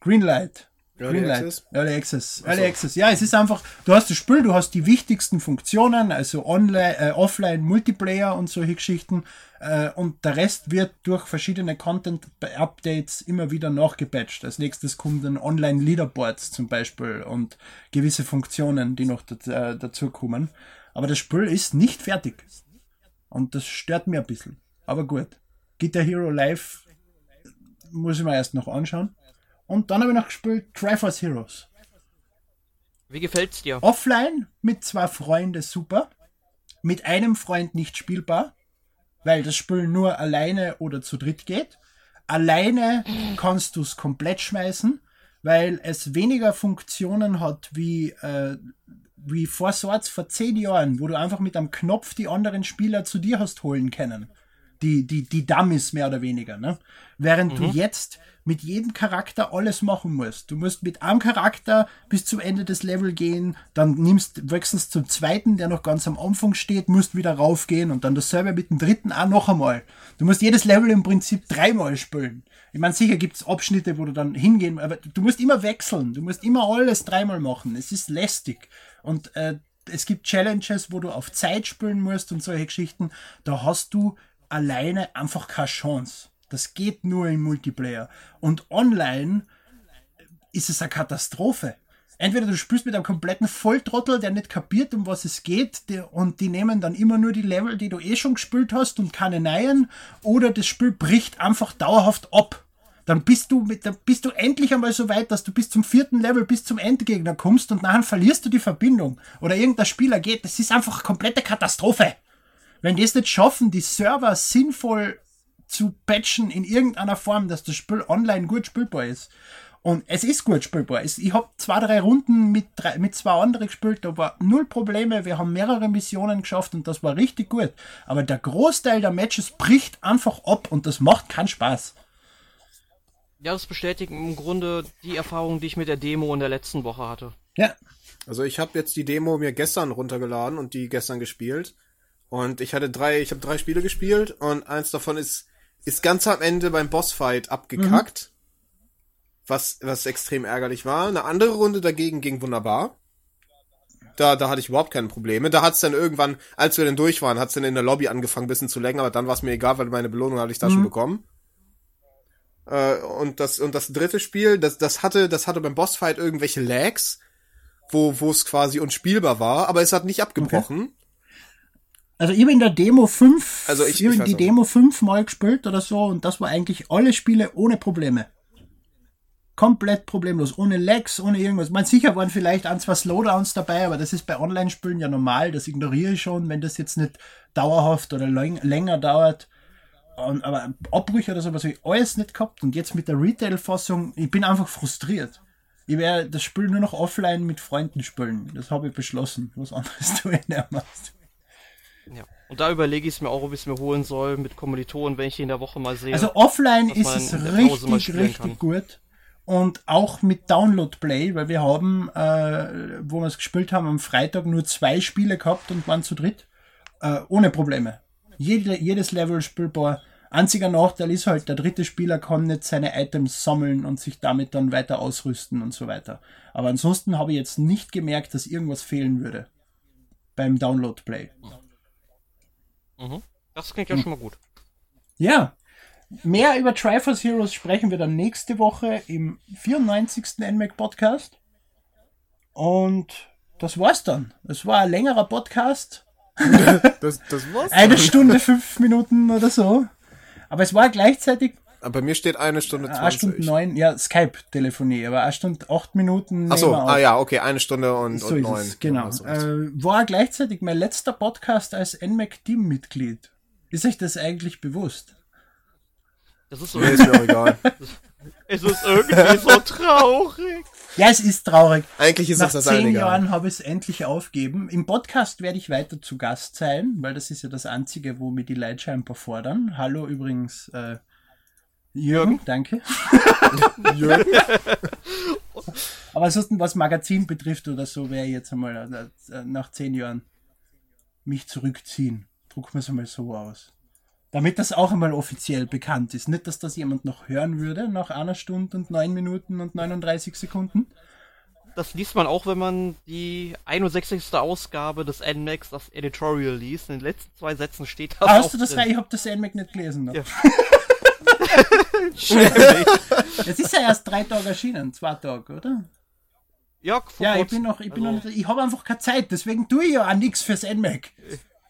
Greenlight. Early Greenlight. Access? Early Access. Early so. Access. Ja, es ist einfach, du hast das Spiel, du hast die wichtigsten Funktionen, also online, äh, offline, Multiplayer und solche Geschichten. Äh, und der Rest wird durch verschiedene Content-Updates immer wieder nachgepatcht. Als nächstes kommen dann Online-Leaderboards zum Beispiel und gewisse Funktionen, die noch äh, dazu kommen. Aber das Spiel ist nicht fertig. Und das stört mir ein bisschen. Aber gut. Guitar Hero Live muss ich mir erst noch anschauen. Und dann habe ich noch gespielt Triforce Heroes. Wie gefällt's dir? Offline mit zwei Freunden super. Mit einem Freund nicht spielbar, weil das Spiel nur alleine oder zu dritt geht. Alleine kannst du es komplett schmeißen, weil es weniger Funktionen hat wie, äh, wie vor Swords vor zehn Jahren, wo du einfach mit einem Knopf die anderen Spieler zu dir hast holen können die, die, die Dummies mehr oder weniger. Ne? Während mhm. du jetzt mit jedem Charakter alles machen musst. Du musst mit einem Charakter bis zum Ende des Level gehen, dann nimmst, wechselst zum zweiten, der noch ganz am Anfang steht, musst wieder raufgehen und dann dasselbe mit dem dritten auch noch einmal. Du musst jedes Level im Prinzip dreimal spielen. Ich meine, sicher gibt's Abschnitte, wo du dann hingehen, aber du musst immer wechseln. Du musst immer alles dreimal machen. Es ist lästig. Und äh, es gibt Challenges, wo du auf Zeit spielen musst und solche Geschichten. Da hast du alleine einfach keine Chance. Das geht nur im Multiplayer. Und online ist es eine Katastrophe. Entweder du spielst mit einem kompletten Volltrottel, der nicht kapiert, um was es geht, und die nehmen dann immer nur die Level, die du eh schon gespielt hast und keine neuen, oder das Spiel bricht einfach dauerhaft ab. Dann bist du mit, dann bist du endlich einmal so weit, dass du bis zum vierten Level, bis zum Endgegner kommst und nachher verlierst du die Verbindung. Oder irgendein Spieler geht. Das ist einfach eine komplette Katastrophe. Wenn die es nicht schaffen, die Server sinnvoll zu patchen in irgendeiner Form, dass das Spiel online gut spielbar ist. Und es ist gut spielbar. Ich habe zwei, drei Runden mit, drei, mit zwei anderen gespielt, da war null Probleme. Wir haben mehrere Missionen geschafft und das war richtig gut. Aber der Großteil der Matches bricht einfach ab und das macht keinen Spaß. Ja, das bestätigt im Grunde die Erfahrung, die ich mit der Demo in der letzten Woche hatte. Ja. Also ich habe jetzt die Demo mir gestern runtergeladen und die gestern gespielt. Und ich hatte drei, ich habe drei Spiele gespielt und eins davon ist, ist ganz am Ende beim Bossfight abgekackt. Mhm. Was, was extrem ärgerlich war. Eine andere Runde dagegen ging wunderbar. Da, da hatte ich überhaupt keine Probleme. Da hat's dann irgendwann, als wir dann durch waren, hat's dann in der Lobby angefangen, ein bisschen zu längen, aber dann war es mir egal, weil meine Belohnung hatte ich da mhm. schon bekommen. Äh, und das, und das dritte Spiel, das, das hatte, das hatte beim Bossfight irgendwelche Lags, wo, wo es quasi unspielbar war, aber es hat nicht abgebrochen. Okay. Also ich habe in der Demo 5, also ich, ich, ich die Demo 5 mal gespielt oder so und das war eigentlich alle Spiele ohne Probleme. Komplett problemlos, ohne Lags, ohne irgendwas. Man sicher waren vielleicht ein, zwei Slowdowns dabei, aber das ist bei Online-Spielen ja normal, das ignoriere ich schon, wenn das jetzt nicht dauerhaft oder länger dauert. Und, aber Abbrüche oder sowas habe ich alles nicht gehabt und jetzt mit der Retail-Fassung, ich bin einfach frustriert. Ich werde das Spiel nur noch offline mit Freunden spielen. Das habe ich beschlossen. Was anderes tue ich nicht. Ja. Und da überlege ich es mir auch, ob ich es mir holen soll mit Kommilitonen, wenn ich ihn in der Woche mal sehe. Also offline ist es richtig, richtig gut. Und auch mit Download Play, weil wir haben, äh, wo wir es gespielt haben, am Freitag nur zwei Spiele gehabt und waren zu dritt. Äh, ohne Probleme. Jede, jedes Level spielbar. Einziger Nachteil ist halt, der dritte Spieler kann nicht seine Items sammeln und sich damit dann weiter ausrüsten und so weiter. Aber ansonsten habe ich jetzt nicht gemerkt, dass irgendwas fehlen würde beim Download Play. Mhm. Das klingt ja hm. schon mal gut. Ja. Mehr über Triforce Heroes sprechen wir dann nächste Woche im 94. NMAC Podcast. Und das war's dann. Es war ein längerer Podcast. das, das war's. Eine Stunde, fünf Minuten oder so. Aber es war gleichzeitig bei mir steht eine Stunde 20. Eine Stunde neun, ja, Skype-Telefonie, aber eine Stunde acht Minuten. Achso, ah ja, okay, eine Stunde und, so und neun. Es, genau. Äh, war gleichzeitig mein letzter Podcast als NMAC-Team-Mitglied. Ist euch das eigentlich bewusst? Das ist so. Nee, ist mir egal. es ist irgendwie so traurig. Ja, es ist traurig. Eigentlich ist Nach es das zehn Jahren habe ich es endlich aufgeben. Im Podcast werde ich weiter zu Gast sein, weil das ist ja das Einzige, wo mir die Leute scheinbar fordern. Hallo übrigens, äh, Jürgen, danke. Jürgen. Aber ansonsten, was Magazin betrifft oder so, wäre jetzt einmal äh, nach zehn Jahren mich zurückziehen. Drucken wir es einmal so aus. Damit das auch einmal offiziell bekannt ist. Nicht, dass das jemand noch hören würde nach einer Stunde und neun Minuten und 39 Sekunden. Das liest man auch, wenn man die 61. Ausgabe des NMAX, das Editorial liest. In den letzten zwei Sätzen steht das. Ah, hast du das rein? Ich habe das NMAX nicht gelesen. Noch. Ja. Es ist ja erst drei Tage erschienen, zwei Tage, oder? Ja, ja ich bin noch, ich bin also. noch ich habe einfach keine Zeit, deswegen tue ich ja auch nichts fürs NMAC.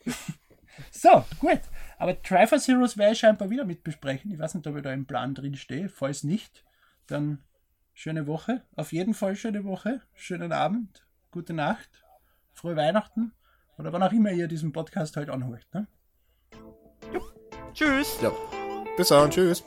so, gut. Aber Triforce Heroes werde ich scheinbar wieder mit besprechen. Ich weiß nicht, ob ich da im Plan drin stehe. Falls nicht, dann schöne Woche. Auf jeden Fall schöne Woche. Schönen Abend. gute Nacht, frohe Weihnachten oder wann auch immer ihr diesen Podcast halt anhört. Ne? Tschüss. Ja. Bis dann, tschüss.